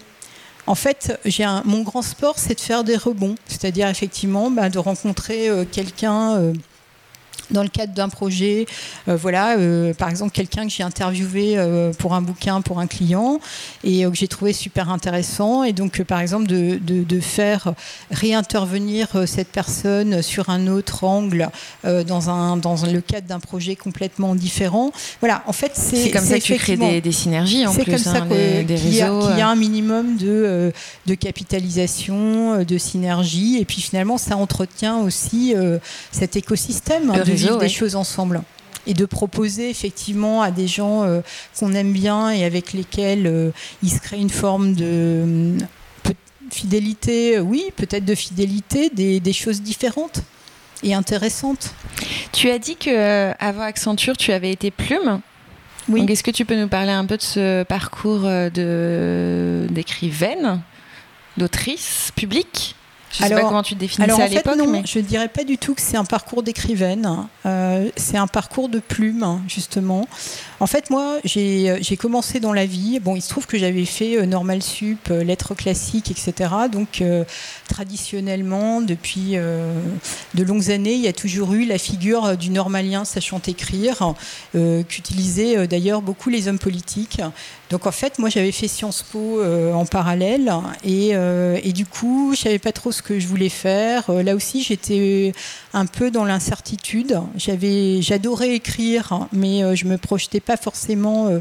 En fait, j'ai mon grand sport, c'est de faire des rebonds, c'est-à-dire effectivement bah, de rencontrer euh, quelqu'un. Dans le cadre d'un projet, euh, voilà, euh, par exemple quelqu'un que j'ai interviewé euh, pour un bouquin pour un client et que j'ai trouvé super intéressant et donc par exemple de, de, faire réintervenir cette personne sur un autre angle dans un dans le cadre d'un projet complètement différent. Voilà, en fait c'est comme ça que tu crées des, des synergies en plus. Comme ça hein, qu'il y, a un minimum de de capitalisation, de synergie et puis finalement ça entretient aussi cet écosystème des choses ensemble et de proposer effectivement à des gens euh, qu'on aime bien et avec lesquels euh, il se crée une forme de fidélité, oui, peut-être de fidélité, des, choses différentes et intéressantes. Tu as dit que euh, avant Accenture, tu avais été plume. Oui. est-ce que tu peux nous parler un peu de ce parcours d'écrivaine, d'autrice publique? Je sais pas comment tu te définissais à l'époque. Non, je ne dirais pas du tout que c'est un parcours d'écrivaine. Euh, c'est un parcours de plume, justement. En fait, moi, j'ai commencé dans la vie. Bon, il se trouve que j'avais fait euh, Normal Sup, euh, lettres classiques, etc. Donc, traditionnellement, depuis de longues années, il y a toujours eu la figure du normalien sachant écrire, qu'utilisaient d'ailleurs beaucoup les hommes politiques. Donc en fait, moi j'avais fait Sciences Po en parallèle et, et, du coup, je savais pas trop ce que je voulais faire. là aussi, j'étais un peu dans l'incertitude. J'avais, j'adorais écrire, mais je me projetais pas forcément euh,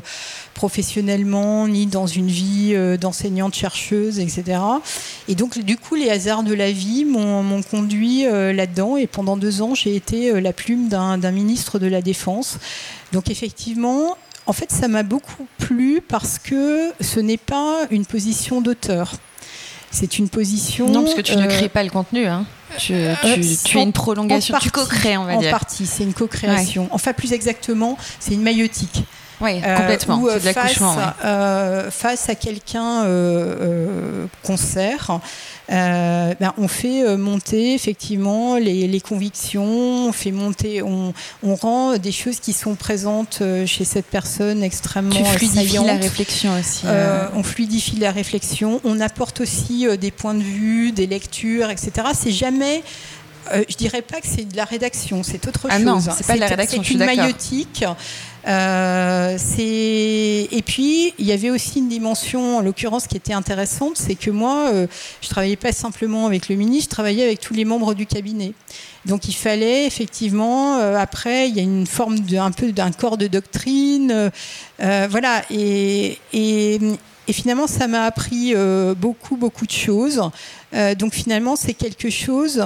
professionnellement, ni dans une vie euh, d'enseignante chercheuse, etc. Et donc, du coup, les hasards de la vie m'ont conduit euh, là-dedans. Et pendant deux ans, j'ai été la plume d'un ministre de la Défense. Donc, effectivement, en fait, ça m'a beaucoup plu parce que ce n'est pas une position d'auteur. C'est une position. Non, parce que tu ne crées pas le contenu. Hein. Tu, tu, es une prolongation, tu co-crées, on va en dire. En partie, c'est une co-création. Enfin, plus exactement, c'est une maïotique. Oui, euh, complètement. de. Face, euh, face, à quelqu'un euh, qu'on sert, ben, on fait monter effectivement les, convictions, on fait monter, on, on, rend des choses qui sont présentes chez cette personne extrêmement tu fluidifies la réflexion aussi. on fluidifie la réflexion, on apporte aussi des points de vue, des lectures, etc. C'est jamais euh, je dirais pas que c'est de la rédaction, c'est autre ah chose. Non, c'est pas de la rédaction. C'est une maïotique. Euh, et puis il y avait aussi une dimension, en l'occurrence, qui était intéressante, c'est que moi, euh, je travaillais pas simplement avec le ministre, je travaillais avec tous les membres du cabinet. Donc il fallait effectivement, euh, après, il y a une forme de, un peu d'un corps de doctrine, voilà. Et, finalement, ça m'a appris beaucoup, beaucoup de choses. donc finalement, c'est quelque chose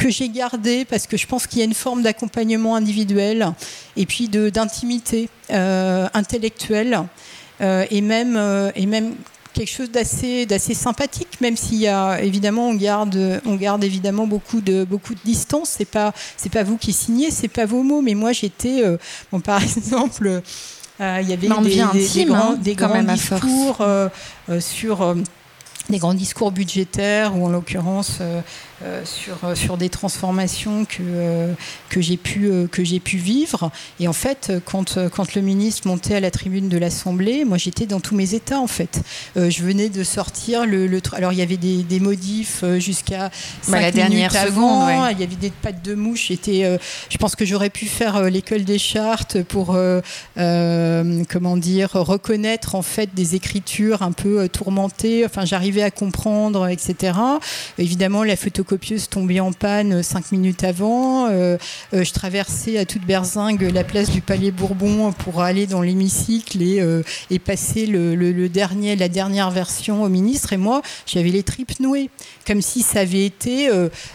que j'ai gardé parce que je pense qu'il y a une forme d'accompagnement individuel et puis d'intimité intellectuelle et même et même quelque chose d'assez d'assez sympathique même s'il y a évidemment on garde on garde évidemment beaucoup de beaucoup de distance. C'est pas c'est pas vous qui signez c'est pas vos mots mais moi j'étais bon par exemple il y avait des, grands, des grands discours euh, euh, sur euh, des grands discours budgétaires ou en l'occurrence euh, euh, sur des transformations que, euh, que j'ai pu, que j'ai pu vivre. Et en fait, quand, quand le ministre montait à la tribune de l'Assemblée, moi j'étais dans tous mes états en fait. je venais de sortir le, le alors il y avait des, des modifs jusqu'à bah, la dernière seconde, il y avait des pattes de mouche. J'étais, je pense que j'aurais pu faire l'école des chartes pour comment dire reconnaître en fait des écritures un peu tourmentées. Enfin, j'arrivais à comprendre, etc. Évidemment, la photo copieuse tombée en panne cinq minutes avant. Euh, euh, je traversais à toute berzingue la place du Palais Bourbon pour aller dans l'hémicycle et, euh, et, passer le, dernier, la dernière version au ministre. Et moi, j'avais les tripes nouées, comme si ça avait été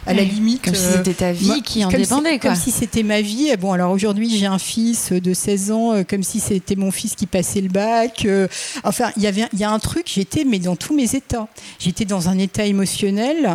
à la limite. Comme si c'était ta vie qui en dépendait. Comme si c'était ma vie. bon, alors aujourd'hui, j'ai un fils de 16 ans, comme si c'était mon fils qui passait le bac. enfin, il y avait, il y a un truc. J'étais, mais dans tous mes états. J'étais dans un état émotionnel.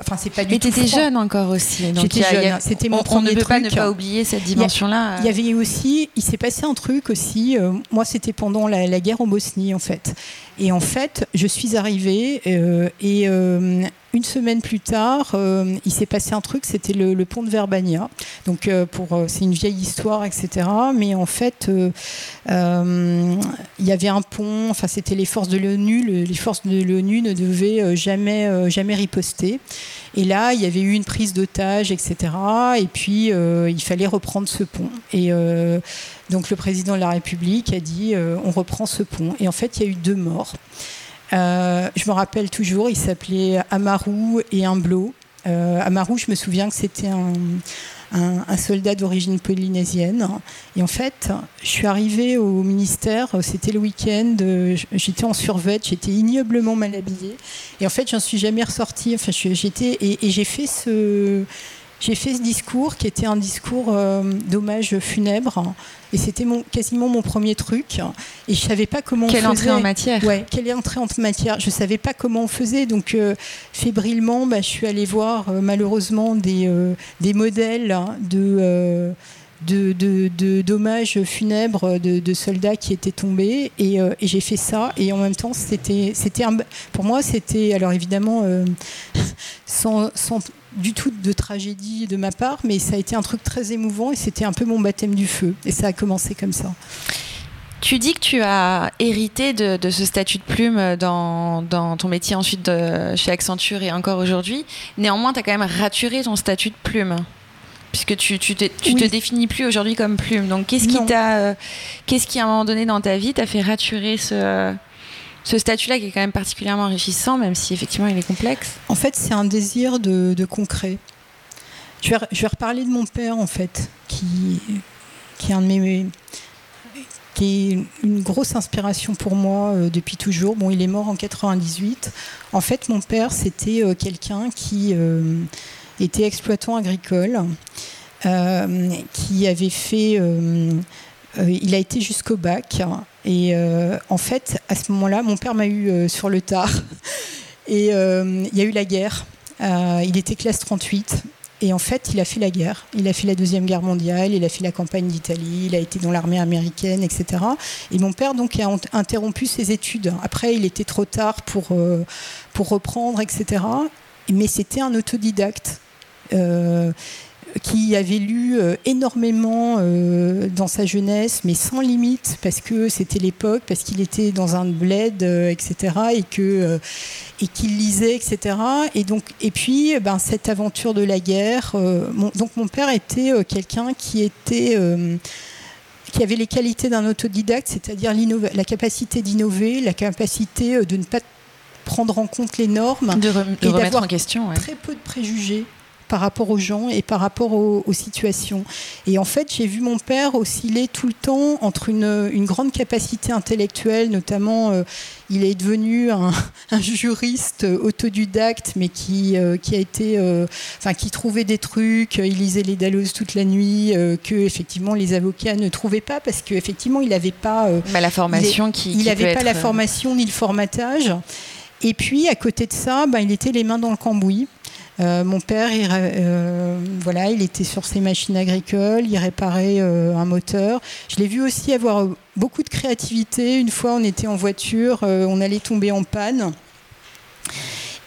enfin, c'est pas mais tu étais jeune encore aussi. J'étais jeune. C'était mon on, premier on ne peut pas ne pas oublier cette dimension-là. Il y, avait aussi, il s'est passé un truc aussi. Euh, moi, c'était pendant la, guerre en Bosnie, en fait. Et en fait, je suis arrivée euh, et euh, une semaine plus tard, il s'est passé un truc, c'était le, pont de Verbania. Donc, pour, c'est une vieille histoire, etc. Mais en fait, il y avait un pont. Enfin, c'était les forces de l'ONU. les forces de l'ONU ne devaient jamais, jamais riposter. Et là, il y avait eu une prise d'otage, etc. Et puis, euh, il fallait reprendre ce pont. Et euh, donc, le président de la République a dit euh, on reprend ce pont. Et en fait, il y a eu deux morts. je me rappelle toujours, il s'appelait Amaru et Imblo. Amaru, je me souviens que c'était un un, soldat d'origine polynésienne. Et en fait, je suis arrivée au ministère, c'était le week-end, j'étais en survêt, j'étais ignoblement mal habillée. Et en fait, j'en suis jamais ressortie. Enfin, j'étais et j'ai fait ce j'ai fait ce discours qui était un discours euh, d'hommage funèbre. Et c'était mon, quasiment mon premier truc. Et je savais pas comment quelle on faisait. Quelle entrée en matière Ouais, quelle entrée en matière. Je savais pas comment on faisait. Donc, euh, fébrilement, bah, je suis allée voir euh, malheureusement des, des modèles hein, de de, dommages funèbres de, soldats qui étaient tombés et, et j'ai fait ça et en même temps c'était c'était pour moi c'était alors évidemment sans, sans, du tout de tragédie de ma part, mais ça a été un truc très émouvant et c'était un peu mon baptême du feu. Et ça a commencé comme ça. Tu dis que tu as hérité de, ce statut de plume dans, ton métier ensuite chez Accenture et encore aujourd'hui. Néanmoins, tu as quand même raturé ton statut de plume. Puisque tu, tu, te, te définis plus aujourd'hui comme plume. Donc, qu'est-ce qui, t'a, euh, qu'est-ce qui, à un moment donné dans ta vie, t'a fait raturer ce, ce statut-là qui est quand même particulièrement enrichissant, même si effectivement il est complexe En fait, c'est un désir de, concret. Je vais, reparler de mon père, en fait, qui, est une grosse inspiration pour moi euh, depuis toujours. Bon, il est mort en 98. En fait, mon père, c'était euh, quelqu'un qui euh, était exploitant agricole, qui avait fait il a été jusqu'au bac. Et euh, en fait, à ce moment-là, mon père m'a eu euh, sur le tard. Et il y a eu la guerre. il était classe 38. Et en fait, il a fait la guerre. Il a fait la Deuxième Guerre mondiale, il a fait la campagne d'Italie, il a été dans l'armée américaine, etc. Et mon père, donc, a interrompu ses études. Après, il était trop tard pour, pour reprendre, etc. Mais c'était un autodidacte qui avait lu euh, énormément euh, dans sa jeunesse, mais sans limite, parce que c'était l'époque, parce qu'il était dans un bled, euh, etc., et que et qu'il lisait, etc. Et donc, et puis, eh ben, cette aventure de la guerre. donc, mon père était quelqu'un qui était qui avait les qualités d'un autodidacte, c'est-à-dire la capacité d'innover, la capacité de ne pas prendre en compte les normes de, et d'avoir très peu de préjugés par rapport aux gens et par rapport aux, situations. Et en fait, j'ai vu mon père osciller tout le temps entre une, une grande capacité intellectuelle, notamment euh, il est devenu un, juriste autodidacte, mais qui, euh, qui a été, euh, enfin, qui trouvait des trucs, il lisait les Dalloz toute la nuit, que effectivement les avocats ne trouvaient pas parce qu'effectivement il n'avait pas la formation qui, il n'avait pas la formation ni le formatage. Et puis à côté de ça, ben, il était les mains dans le cambouis. Euh, mon père, il, euh, voilà, il était sur ses machines agricoles, il réparait euh, un moteur. Je l'ai vu aussi avoir beaucoup de créativité. Une fois, on était en voiture, on allait tomber en panne.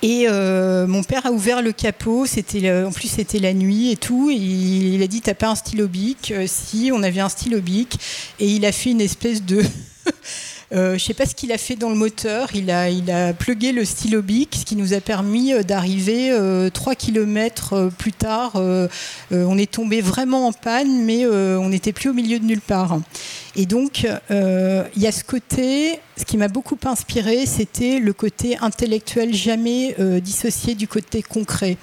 Et mon père a ouvert le capot, c'était en plus c'était la nuit et tout. Et il, a dit T'as pas un stylo bic? Si, on avait un stylo bic. Et il a fait une espèce de. Euh, je ne sais pas ce qu'il a fait dans le moteur. Il a, il plugué le stylo bic, ce qui nous a permis euh, d'arriver 3 euh, km plus tard. on est tombé vraiment en panne, mais on n'était plus au milieu de nulle part. Et donc, il y a ce côté, ce qui m'a beaucoup inspiré, c'était le côté intellectuel jamais dissocié du côté concret.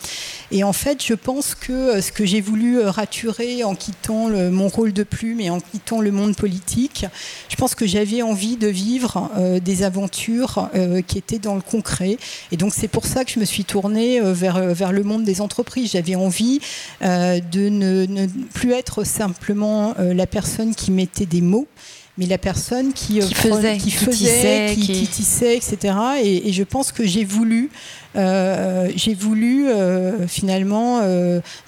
Et en fait, je pense que ce que j'ai voulu raturer en quittant mon rôle de plume et en quittant le monde politique, je pense que j'avais envie de vivre euh, des aventures euh, qui étaient dans le concret. Et donc c'est pour ça que je me suis tournée euh, vers, vers le monde des entreprises. J'avais envie de ne, plus être simplement la personne qui mettait des mots mais la personne qui, faisait, qui, faisait, qui, tissait, etc. Et, je pense que j'ai voulu, j'ai voulu finalement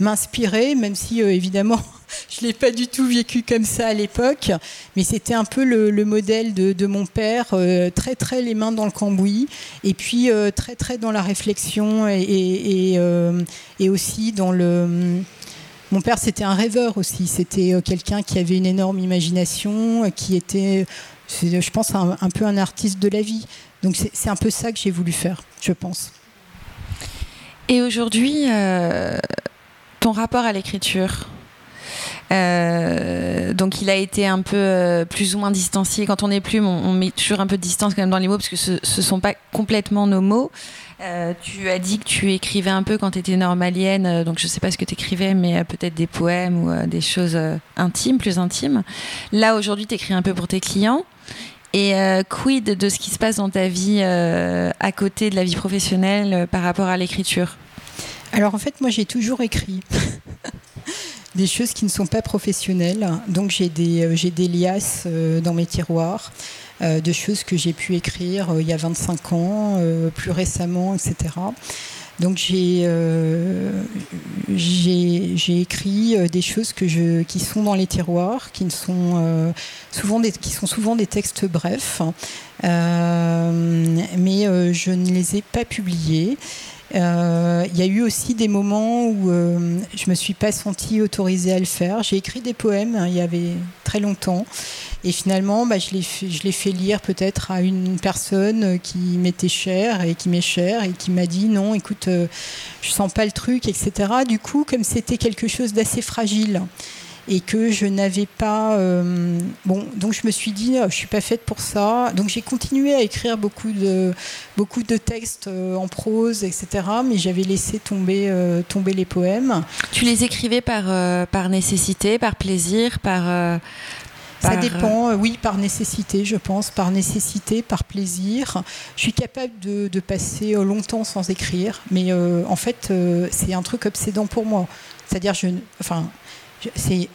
m'inspirer, même si évidemment je ne l'ai pas du tout vécu comme ça à l'époque, mais c'était un peu le, modèle de, mon père, euh, très très les mains dans le cambouis, et puis euh, très très dans la réflexion et, euh, et, aussi dans le... Mon père, c'était un rêveur aussi, c'était quelqu'un qui avait une énorme imagination, qui était, je pense, un, peu un artiste de la vie. Donc c'est un peu ça que j'ai voulu faire, je pense. Et aujourd'hui, ton rapport à l'écriture euh, donc il a été un peu euh, plus ou moins distancié. Quand on est plume, on, met toujours un peu de distance quand même dans les mots parce que ce ne sont pas complètement nos mots. Euh, tu as dit que tu écrivais un peu quand tu étais normalienne, donc je ne sais pas ce que tu écrivais, mais peut-être des poèmes ou des choses intimes, plus intimes. Là, aujourd'hui, tu écris un peu pour tes clients. Et quid de ce qui se passe dans ta vie à côté de la vie professionnelle par rapport à l'écriture? Alors en fait, moi j'ai toujours écrit. des choses qui ne sont pas professionnelles. Donc j'ai des, euh, j'ai liasses euh, dans mes tiroirs euh, de choses que j'ai pu écrire il y a 25 ans, plus récemment, etc. Donc j'ai, écrit des choses qui sont dans les tiroirs, qui sont souvent des textes brefs, mais je ne les ai pas publiés. Euh, il y a eu aussi des moments où euh, je me suis pas sentie autorisée à le faire. J'ai écrit des poèmes hein, il y avait très longtemps. Et finalement, bah, je l'ai fait, lire peut-être à une personne qui m'était chère et qui m'est chère et qui m'a dit non, écoute, euh, je sens pas le truc, etc. Du coup, comme c'était quelque chose d'assez fragile, et que je n'avais pas. Euh, bon, donc je me suis dit, je suis pas faite pour ça. Donc j'ai continué à écrire beaucoup de, beaucoup de textes euh, en prose, etc. Mais j'avais laissé tomber, euh, tomber les poèmes. Tu les écrivais par, par nécessité, par plaisir, par. Ça dépend, oui, par nécessité, je pense, par nécessité, par plaisir. Je suis capable de, de passer longtemps sans écrire, mais en fait, c'est un truc obsédant pour moi. C'est-à-dire, je, enfin, c'est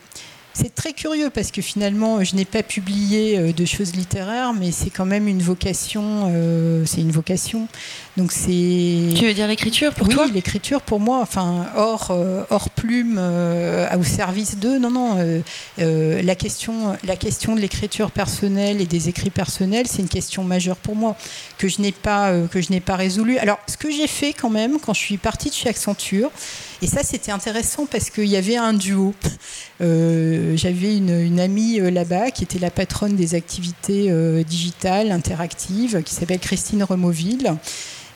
c'est très curieux parce que finalement, je n'ai pas publié euh, de choses littéraires, mais c'est quand même une vocation. Euh, c'est une vocation. Donc c'est. Tu veux dire l'écriture pour oui, toi? l'écriture pour moi. Enfin, hors, euh, hors plume, au service d'eux. Non, non. la question, la question de l'écriture personnelle et des écrits personnels, c'est une question majeure pour moi que je n'ai pas, que je n'ai pas résolue. Alors, ce que j'ai fait quand même quand je suis partie de chez Accenture, et ça, c'était intéressant parce qu'il y avait un duo. Euh, j'avais une, amie euh, là-bas qui était la patronne des activités euh, digitales, interactives, qui s'appelle Christine Removille.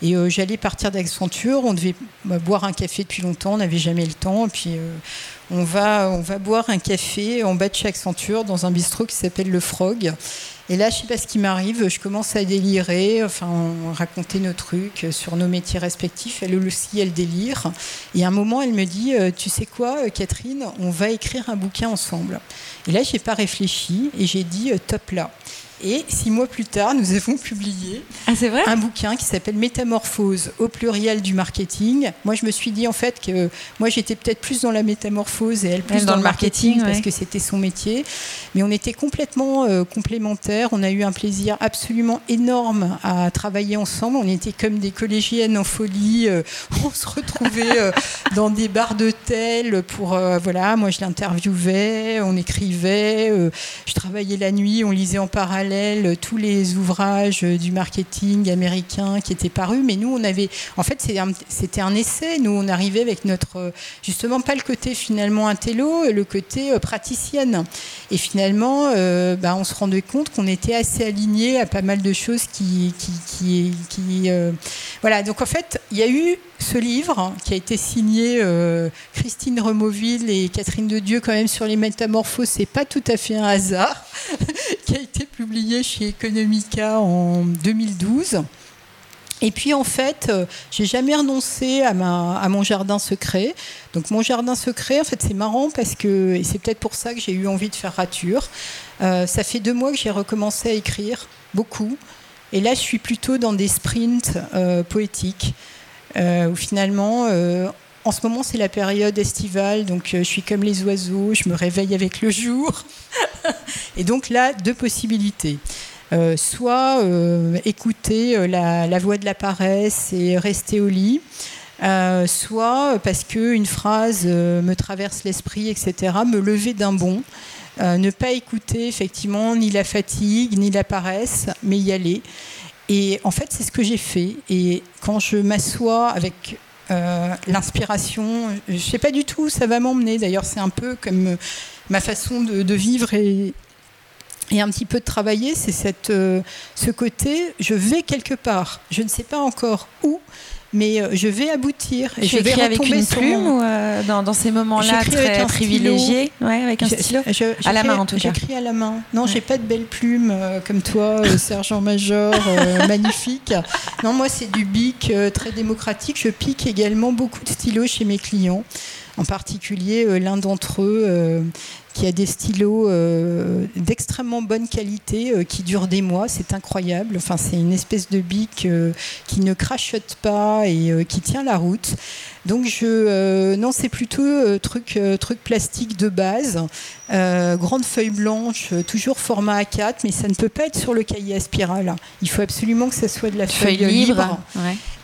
Et j'allais partir d'Accenture, on devait bah, boire un café depuis longtemps, on n'avait jamais le temps. Et puis on, va, on va boire un café en bas de chez Accenture dans un bistrot qui s'appelle Le Frog. Et là, je sais pas ce qui m'arrive, je commence à délirer, enfin, on racontait nos trucs sur nos métiers respectifs. Elle aussi, elle délire. Et à un moment, elle me dit, euh, tu sais quoi, euh, Catherine, on va écrire un bouquin ensemble. Et là, j'ai pas réfléchi et j'ai dit, euh, top là. Et six mois plus tard, nous avons publié ah, vrai? un bouquin qui s'appelle Métamorphose au pluriel du marketing. Moi, je me suis dit en fait que moi j'étais peut-être plus dans la métamorphose et elle plus dans, le marketing, parce que c'était son métier. Mais on était complètement euh, complémentaires. On a eu un plaisir absolument énorme à travailler ensemble. On était comme des collégiennes en folie. Euh, on se retrouvait euh, dans des bars d'hôtel pour voilà. Moi, je l'interviewais, on écrivait. je travaillais la nuit, on lisait en parallèle tous les ouvrages du marketing américain qui étaient parus, mais nous, on avait, en fait, c'était un, essai. Nous, on arrivait avec notre, justement, pas le côté finalement intello, le côté euh, praticienne. Et finalement, euh, bah, on se rendait compte qu'on était assez alignés à pas mal de choses qui, qui, qui, euh, voilà. Donc en fait, il y a eu ce livre qui a été signé Christine Removille et Catherine de Dieu quand même sur les métamorphoses. C'est pas tout à fait un hasard, qui a été publié chez Economica en 2012. Et puis en fait, euh, j'ai jamais renoncé à, mon jardin secret. Donc mon jardin secret, en fait, c'est marrant parce que, et c'est peut-être pour ça que j'ai eu envie de faire rature. Euh, ça fait deux mois que j'ai recommencé à écrire beaucoup. Et là, je suis plutôt dans des sprints euh, poétiques où finalement, en ce moment, c'est la période estivale, donc je suis comme les oiseaux, je me réveille avec le jour. Et donc là, deux possibilités. Euh, soit euh, écouter euh, la, voix de la paresse et rester au lit, soit parce qu'une phrase me traverse l'esprit, etc., me lever d'un bond, ne pas écouter effectivement ni la fatigue, ni la paresse, mais y aller. Et en fait, c'est ce que j'ai fait. Et quand je m'assois avec l'inspiration, je ne sais pas du tout où ça va m'emmener. D'ailleurs, c'est un peu comme ma façon de, vivre et, et, un petit peu de travailler, c'est euh, ce côté, je vais quelque part, je ne sais pas encore où, mais euh, je vais aboutir. Et je vais avec une plume ou euh, dans, ces moments-là très privilégiés, ouais, avec un stylo? à la main en tout cas. J'écris à la main. Non, j'ai pas de belles plumes comme toi, sergent-major, magnifique. Non, moi c'est du bic très démocratique. Je pique également beaucoup de stylos chez mes clients en particulier euh, l'un d'entre eux euh, qui a des stylos euh, d'extrêmement bonne qualité qui durent des mois. C'est incroyable. Enfin, c'est une espèce de bic qui ne crachote pas et qui tient la route. Donc je non c'est plutôt truc truc plastique de base, grande feuille blanche, toujours format A4, mais ça ne peut pas être sur le cahier à spirale. Il faut absolument que ça soit de la feuille, libre.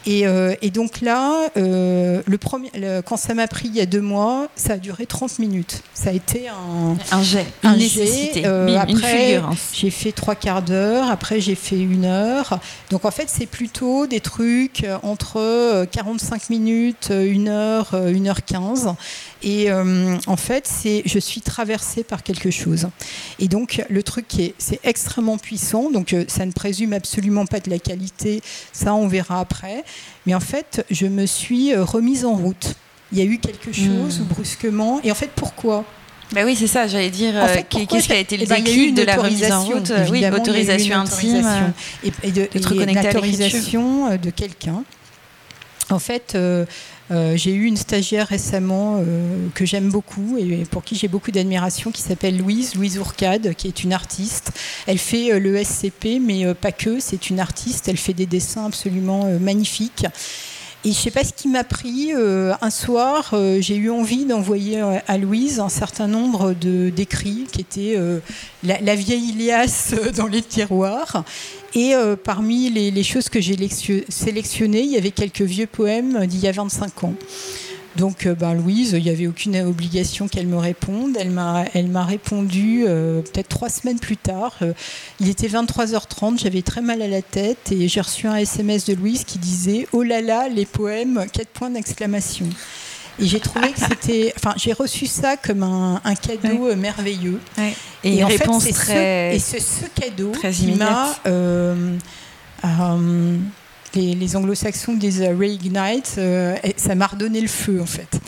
Euh, et, donc là, euh, le premier, quand ça m'a pris il y a deux mois, ça a duré 30 minutes. Ça a été un, un jet, une un nécessité, euh, après, j'ai fait trois quarts d'heure, après j'ai fait une heure. Donc en fait, c'est plutôt des trucs entre 45 minutes, une heure, une heure 15. Et euh, en fait, c'est je suis traversée par quelque chose. Et donc le truc est, c'est extrêmement puissant. Donc euh, ça ne présume absolument pas de la qualité. Ça, on verra après. Mais en fait, je me suis euh, remise en route. Il y a eu quelque chose hmm. brusquement. Et en fait, pourquoi? Bah oui, c'est ça, j'allais dire. Qu'est-ce qui a été le eh ben, de la remise en route? Oui, autorisation intime. Et, de, l'autorisation de quelqu'un. En fait, euh, j'ai eu une stagiaire récemment euh, que j'aime beaucoup et pour qui j'ai beaucoup d'admiration qui s'appelle Louise, Louise Ourcade, qui est une artiste. Elle fait euh, le SCP, mais pas que, c'est une artiste, elle fait des dessins absolument magnifiques. Et je ne sais pas ce qui m'a pris. un soir, j'ai eu envie d'envoyer à Louise un certain nombre d'écrits qui étaient la, vieille Ilias dans les tiroirs. Et euh, parmi les, choses que j'ai sélectionnées, il y avait quelques vieux poèmes d'il y a 25 ans. Donc, euh, ben, Louise, il n'y avait aucune obligation qu'elle me réponde. Elle m'a, elle m'a répondu euh, peut-être trois semaines plus tard. il était 23h30, j'avais très mal à la tête et j'ai reçu un SMS de Louise qui disait Oh là là, les poèmes, quatre points d'exclamation. Et j'ai trouvé que c'était. Enfin, j'ai reçu ça comme un, cadeau euh, merveilleux. Et, une réponse très. Ce, et c'est ce cadeau qui m'a. Euh, euh, les, anglo-saxons disent reignite, ça m'a redonné le feu en fait.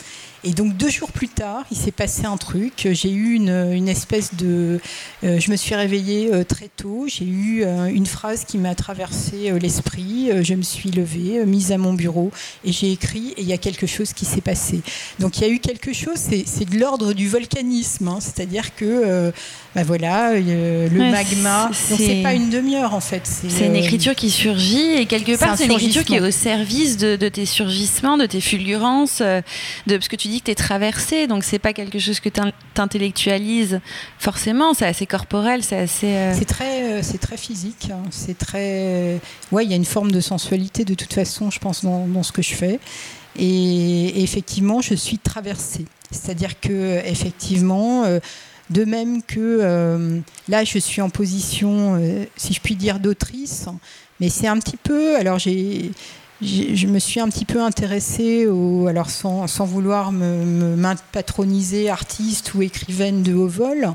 Et donc deux jours plus tard, il s'est passé un truc. J'ai eu une, espèce de... Euh, je me suis réveillée euh, très tôt. J'ai eu euh, une phrase qui m'a traversé l'esprit. je me suis levée, mise à mon bureau et j'ai écrit et il y a quelque chose qui s'est passé. Donc il y a eu quelque chose, c'est de l'ordre du volcanisme. Hein. C'est-à-dire que ben voilà, le magma. c'est pas une demi-heure en fait. C'est une écriture qui surgit et quelque part c'est une écriture qui est au service de, de, tes surgissements, de tes fulgurances, de parce que tu dis que tu es traversé, donc c'est pas quelque chose que tu intellectualises forcément, c'est assez corporel, c'est assez. Euh, c'est très, euh, c'est très physique, hein. c'est très. Ouais, il y a une forme de sensualité de toute façon, je pense, dans, ce que je fais. Et, effectivement, je suis traversée. C'est-à-dire que, effectivement, euh, de même que là, je suis en position, si je puis dire, d'autrice, mais c'est un petit peu. Alors, j'ai je me suis un petit peu intéressée, au, alors sans, sans vouloir me, me patroniser artiste ou écrivaine de haut vol,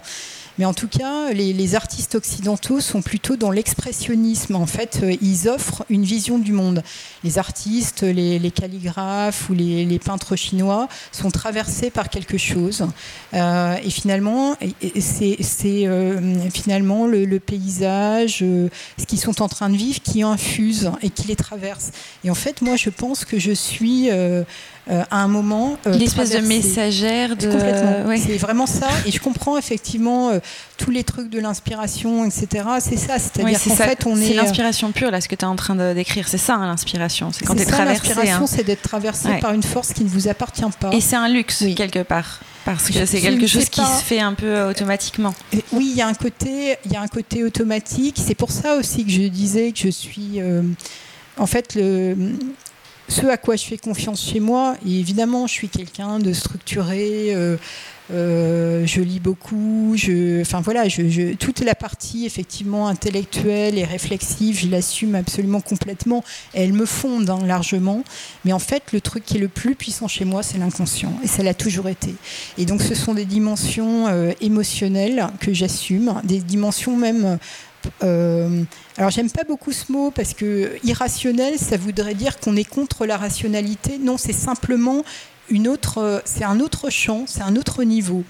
mais en tout cas, les, artistes occidentaux sont plutôt dans l'expressionnisme. En fait, euh, ils offrent une vision du monde. Les artistes, les, calligraphes ou les, peintres chinois sont traversés par quelque chose. Euh, et finalement, c'est euh, finalement le, paysage, ce qu'ils sont en train de vivre, qui infuse et qui les traverse. Et en fait, moi, je pense que je suis euh, à un moment. Euh, L'espèce de messagère de. C'est vraiment ça. Et je comprends effectivement euh, tous les trucs de l'inspiration, etc. C'est ça. C'est-à-dire qu'en fait, on est. C'est l'inspiration pure, là, ce que tu es en train de décrire. C'est ça, hein, l'inspiration. C'est quand tu es traversé. L'inspiration, hein. c'est d'être traversé par une force qui ne vous appartient pas. Et c'est un luxe, quelque part. Parce que c'est quelque chose qui se fait un peu automatiquement. Oui, il y a un côté, il y a un côté automatique. C'est pour ça aussi que je disais que je suis. en fait, le, ce à quoi je fais confiance chez moi, évidemment, je suis quelqu'un de structuré. Euh, euh, je lis beaucoup, enfin voilà, toute la partie effectivement intellectuelle et réflexive, je l'assume absolument complètement. Elle me fonde hein, largement, mais en fait, le truc qui est le plus puissant chez moi, c'est l'inconscient, et ça l'a toujours été. Et donc, ce sont des dimensions euh, émotionnelles que j'assume, des dimensions même euh, alors j'aime pas beaucoup ce mot parce que irrationnel, ça voudrait dire qu'on est contre la rationalité. Non, c'est simplement une autre, c'est un autre champ, c'est un autre niveau.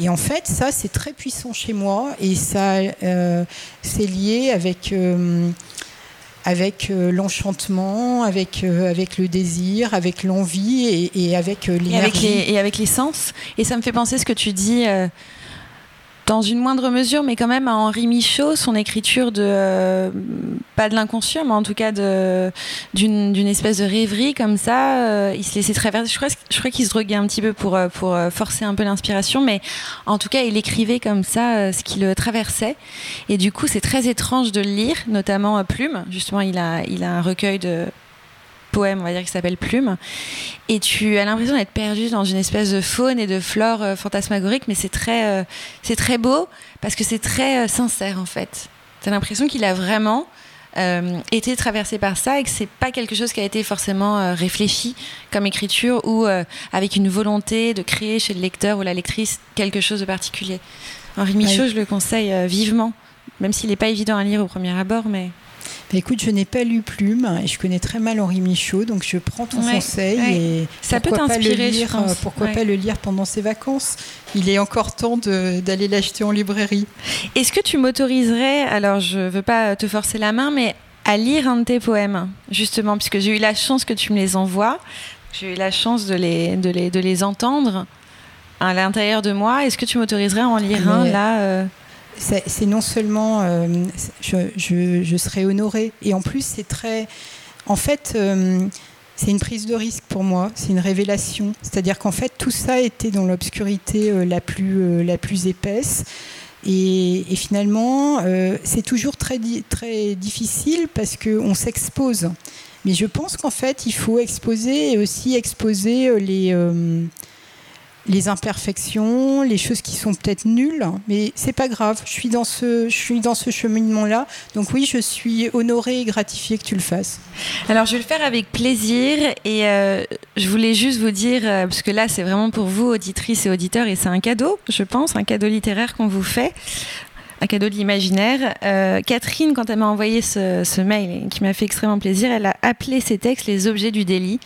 Et en fait, ça, c'est très puissant chez moi et ça, euh, c'est lié avec. Euh, avec l'enchantement, avec, avec le désir, avec l'envie et, avec l'énergie. Et, et avec les sens. Et ça me fait penser ce que tu dis dans une moindre mesure, mais quand même à Henri Michaud, son écriture de euh, pas de l'inconscient, mais en tout cas d'une espèce de rêverie comme ça, euh, il se laissait traverser. Je crois, qu'il se droguait un petit peu pour euh, forcer un peu l'inspiration, mais en tout cas, il écrivait comme ça ce qui le traversait. Et du coup, c'est très étrange de le lire, notamment Plume. Justement, il a un recueil de poème, on va dire, qui s'appelle Plume. Et tu as l'impression d'être perdu dans une espèce de faune et de flore euh, fantasmagorique, mais c'est très, euh, c'est très beau parce que c'est très euh, sincère en fait. Tu as l'impression qu'il a vraiment été traversé par ça et que c'est pas quelque chose qui a été forcément réfléchi comme écriture ou avec une volonté de créer chez le lecteur ou la lectrice quelque chose de particulier. Henri Michaud, je le conseille vivement, même s'il n'est pas évident à lire au premier abord, mais écoute, je n'ai pas lu Plume et je connais très mal Henri Michaud, donc je prends ton conseil et ça peut t'inspirer. Euh, pourquoi pas le lire pendant ses vacances Il est encore temps d'aller l'acheter en librairie. Est-ce que tu m'autoriserais, alors je ne veux pas te forcer la main, mais à lire un de tes poèmes, justement, puisque j'ai eu la chance que tu me les envoies, j'ai eu la chance de les, de les, de les entendre à l'intérieur de moi. Est-ce que tu m'autoriserais à en lire un là euh c'est non seulement euh, je, serais honorée, et en plus c'est très... En fait, euh, c'est une prise de risque pour moi, c'est une révélation. C'est-à-dire qu'en fait, tout ça était dans l'obscurité euh, la, plus, la plus épaisse. Et, finalement, c'est toujours très, très difficile parce qu'on s'expose. Mais je pense qu'en fait, il faut exposer et aussi exposer les les imperfections, les choses qui sont peut-être nulles, mais c'est pas grave. Je suis dans ce, je suis dans ce cheminement-là. Donc oui, je suis honorée et gratifiée que tu le fasses. Alors je vais le faire avec plaisir et euh, je voulais juste vous dire, euh, parce que là c'est vraiment pour vous, auditrices et auditeurs, et c'est un cadeau, je pense, un cadeau littéraire qu'on vous fait un cadeau de l'imaginaire. Euh, Catherine, quand elle m'a envoyé ce, ce mail, qui m'a fait extrêmement plaisir, elle a appelé ces textes les objets du délit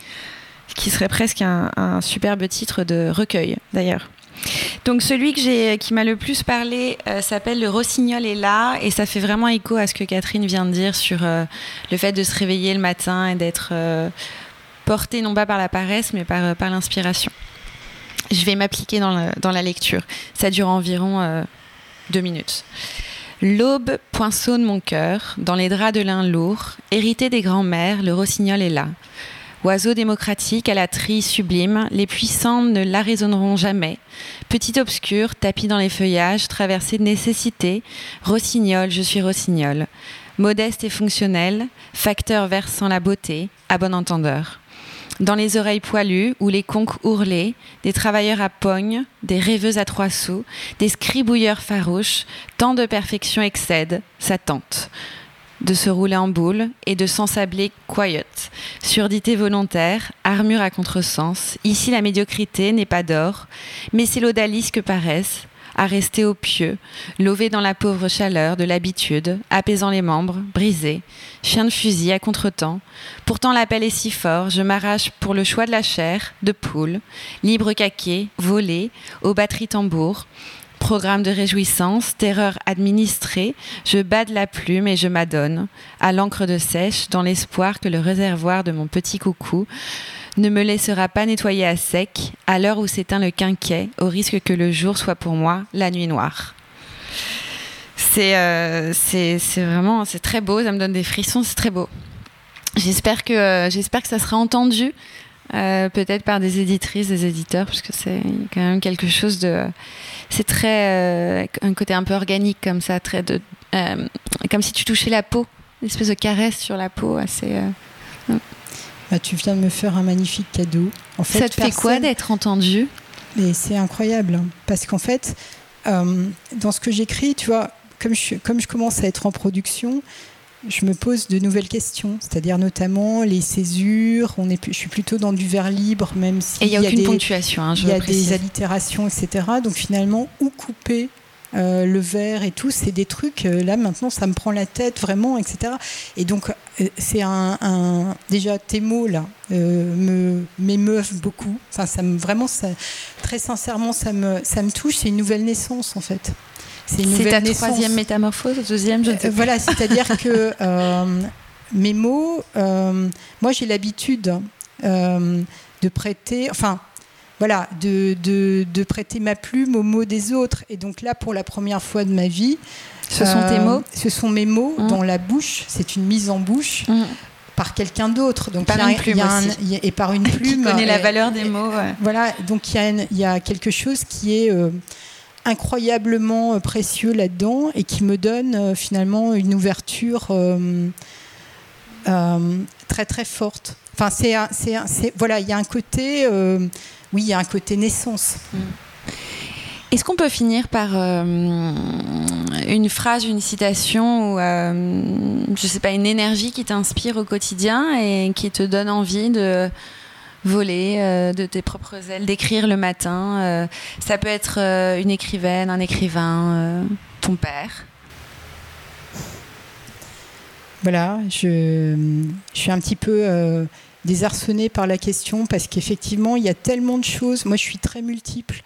qui serait presque un, superbe titre de recueil d'ailleurs. Donc celui que qui m'a le plus parlé euh, s'appelle Le Rossignol est là et ça fait vraiment écho à ce que Catherine vient de dire sur euh, le fait de se réveiller le matin et d'être euh, porté non pas par la paresse mais par, par l'inspiration. Je vais m'appliquer dans, dans, la lecture. Ça dure environ deux minutes. L'aube poinçonne mon cœur, dans les draps de lin lourd, hérité des grands-mères, le rossignol est là. Oiseau démocratique à la trille sublime, les puissants ne l'arraisonneront jamais. Petit obscur, tapis dans les feuillages, traversé de nécessité, rossignol, je suis rossignol. Modeste et fonctionnel, facteur versant la beauté, à bon entendeur dans les oreilles poilues où les conques ourlaient, des travailleurs à pogne, des rêveuses à trois sous, des scribouilleurs farouches, tant de perfection excède sa tente. De se rouler en boule et de s'ensabler quiet. Surdité volontaire, armure à contresens. Ici, la médiocrité n'est pas d'or, mais c'est l'odalisque paresse, à rester au pieu, lové dans la pauvre chaleur de l'habitude, apaisant les membres, brisés, chien de fusil à contretemps. Pourtant l'appel est si fort, je m'arrache pour le choix de la chair, de poule, libre caquet, volé, aux batteries tambours. Programme de réjouissance, terreur administrée, je bade la plume et je m'adonne à l'encre de sèche dans l'espoir que le réservoir de mon petit coucou ne me laissera pas nettoyer à sec à l'heure où s'éteint le quinquet, au risque que le jour soit pour moi la nuit noire. C'est euh, vraiment c'est très beau, ça me donne des frissons, c'est très beau. J'espère que, euh, j'espère que ça sera entendu, euh, peut-être par des éditrices, des éditeurs, parce que c'est quand même quelque chose de. C'est très. un côté un peu organique comme ça, très de, comme si tu touchais la peau, une espèce de caresse sur la peau assez. Bah, tu viens de me faire un magnifique cadeau. En fait, ça te fait quoi d'être entendu Mais c'est incroyable, hein, parce qu'en fait, euh, dans ce que j'écris, tu vois, comme je, comme je commence à être en production, je me pose de nouvelles questions, c'est-à-dire notamment les césures. On est, je suis plutôt dans du vers libre, même si il y a, aucune ponctuation. Hein, il y a des allitérations, etc. Donc finalement, où couper euh, le verre et tout, c'est des trucs, euh, là maintenant ça me prend la tête vraiment, etc. Et donc euh, c'est un, Déjà tes mots là me m'émeuvent beaucoup. Enfin, ça me, vraiment, ça, très sincèrement, ça me, ça me touche. C'est une nouvelle naissance en fait. C'est ta troisième métamorphose, deuxième, je ne sais pas. Voilà, c'est-à-dire que mes mots, moi j'ai l'habitude de prêter, enfin voilà, de, prêter ma plume aux mots des autres. Et donc là, pour la première fois de ma vie, ce sont tes euh, mots? Ce sont mes mots mmh. dans la bouche. C'est une mise en bouche. Mmh. Par quelqu'un d'autre, donc par une plume et par une plume. Qui connaît la valeur des mots. Voilà, donc il y, a quelque chose qui est euh, incroyablement euh, précieux là-dedans et qui me donne finalement une ouverture très très forte. Enfin, c'est, voilà, il y a un côté oui, il y a un côté naissance. Mm. Est-ce qu'on peut finir par euh, une phrase, une citation ou, euh, je sais pas, une énergie qui t'inspire au quotidien et qui te donne envie de voler euh, de tes propres ailes, d'écrire le matin Ça peut être une écrivaine, un écrivain, ton père. Voilà, je, je, suis un petit peu désarçonnée par la question parce qu'effectivement, il y a tellement de choses. Moi, je suis très multiple.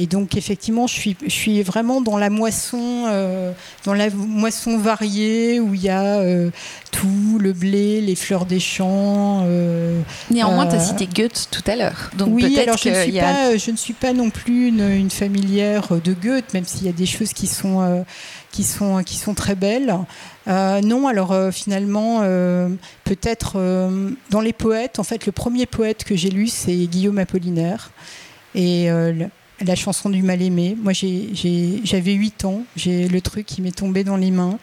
Et donc effectivement, je suis, je suis vraiment dans la moisson, euh, dans la moisson variée où il y a euh, tout, le blé, les fleurs des champs. Euh, Néanmoins, tu as cité Goethe tout à l'heure. Donc oui, alors je, ne suis pas, je ne suis pas non plus une, une familière de Goethe, même s'il y a des choses qui sont, qui sont, qui sont très belles. non, alors finalement, peut-être dans les poètes, en fait, le premier poète que j'ai lu, c'est Guillaume Apollinaire. Et la chanson du mal-aimé. Moi, j'avais 8 ans, j'ai le truc qui m'est tombé dans les mains.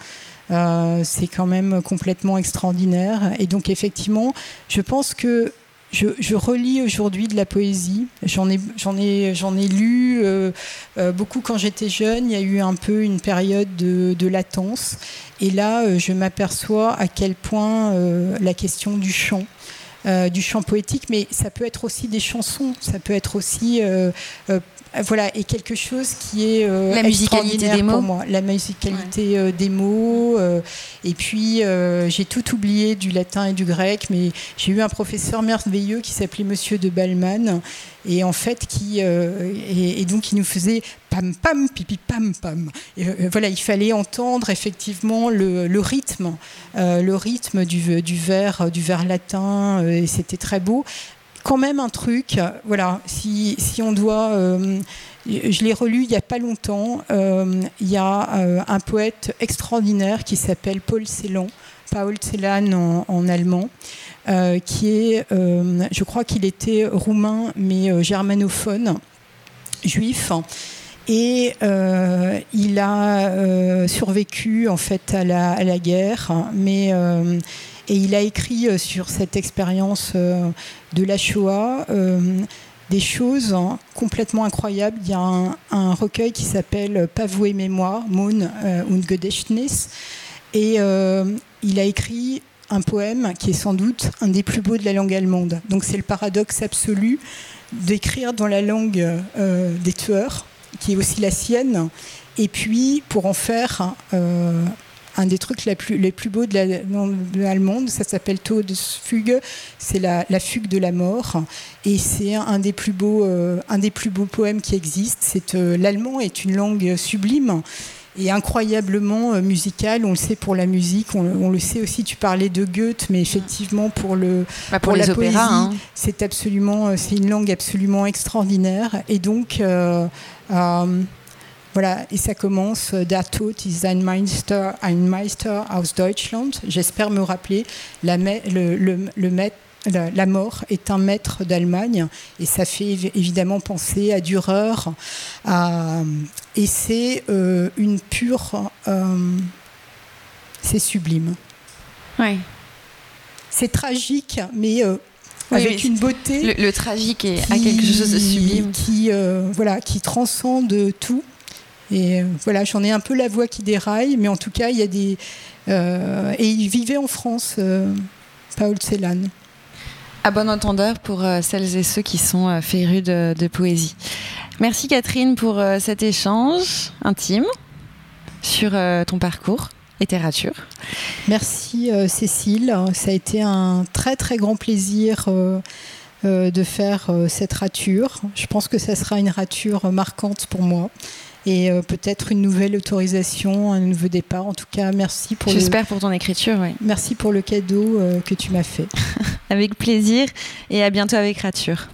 Euh, c'est quand même complètement extraordinaire. Et donc, effectivement, je pense que je, relis aujourd'hui de la poésie. J'en ai, ai, ai lu euh, euh, beaucoup quand j'étais jeune. Il y a eu un peu une période de, latence. Et là, je m'aperçois à quel point la question du chant du chant poétique, mais ça peut être aussi des chansons, ça peut être aussi voilà, et quelque chose qui est la musicalité des mots. pour moi. La musicalité des mots. et puis, j'ai tout oublié du latin et du grec, mais j'ai eu un professeur merveilleux qui s'appelait Monsieur de Balman, et en fait, qui, et, donc, il nous faisait pam pam, pipi pam pam. Et, voilà, il fallait entendre effectivement le, rythme, le rythme du, du vers, du vers latin, et c'était très beau quand même un truc, voilà, si, si on doit... Euh, je l'ai relu il n'y a pas longtemps, euh, il y a euh, un poète extraordinaire qui s'appelle Paul Celan, Paul Celan en, allemand, qui est, je crois qu'il était roumain, mais germanophone, juif. Et il a survécu en fait à la, à la guerre, mais et il a écrit euh, sur cette expérience euh, de la Shoah euh, des choses hein, complètement incroyables. Il y a un, recueil qui s'appelle Pavoué Mémoire, Moon und Gedächtnis. Et il a écrit un poème qui est sans doute un des plus beaux de la langue allemande. Donc c'est le paradoxe absolu d'écrire dans la langue des tueurs, qui est aussi la sienne, et puis pour en faire un des trucs les plus, beaux de l'allemande. Ça s'appelle Todesfuge, c'est la, la, fugue de la mort. Et c'est un, des plus beaux, euh, poèmes qui existent. Euh, l'allemand est une langue sublime et incroyablement euh, musicale. On le sait pour la musique, on, le sait aussi. Tu parlais de Goethe, mais effectivement pour le bah, pour, la poésie, hein. c'est absolument, c'est une langue absolument extraordinaire. Et donc voilà, et ça commence euh, Der Tod ist ein Meister, ein Meister aus Deutschland. J'espère me rappeler la, le, le, le la, mort est un maître d'Allemagne et ça fait évidemment penser à Dürer à, et c'est euh, une pure euh, c'est sublime ouais. c'est tragique mais avec une beauté le, tragique est à quelque chose de sublime qui voilà qui transcende tout et euh, voilà, j'en ai un peu la voix qui déraille, mais en tout cas, il y a des. Euh, et il vivait en France, euh, Paul Celan. À bon entendeur pour celles et ceux qui sont férus de, poésie. Merci Catherine pour cet échange intime sur ton parcours littérature. Merci Cécile, ça a été un très très grand plaisir de faire cette rature. Je pense que ça sera une rature marquante pour moi et euh, peut-être une nouvelle autorisation, un nouveau départ. En tout cas, merci pour. J'espère pour ton écriture. Merci pour le cadeau euh, que tu m'as fait. avec plaisir et à bientôt avec Rature.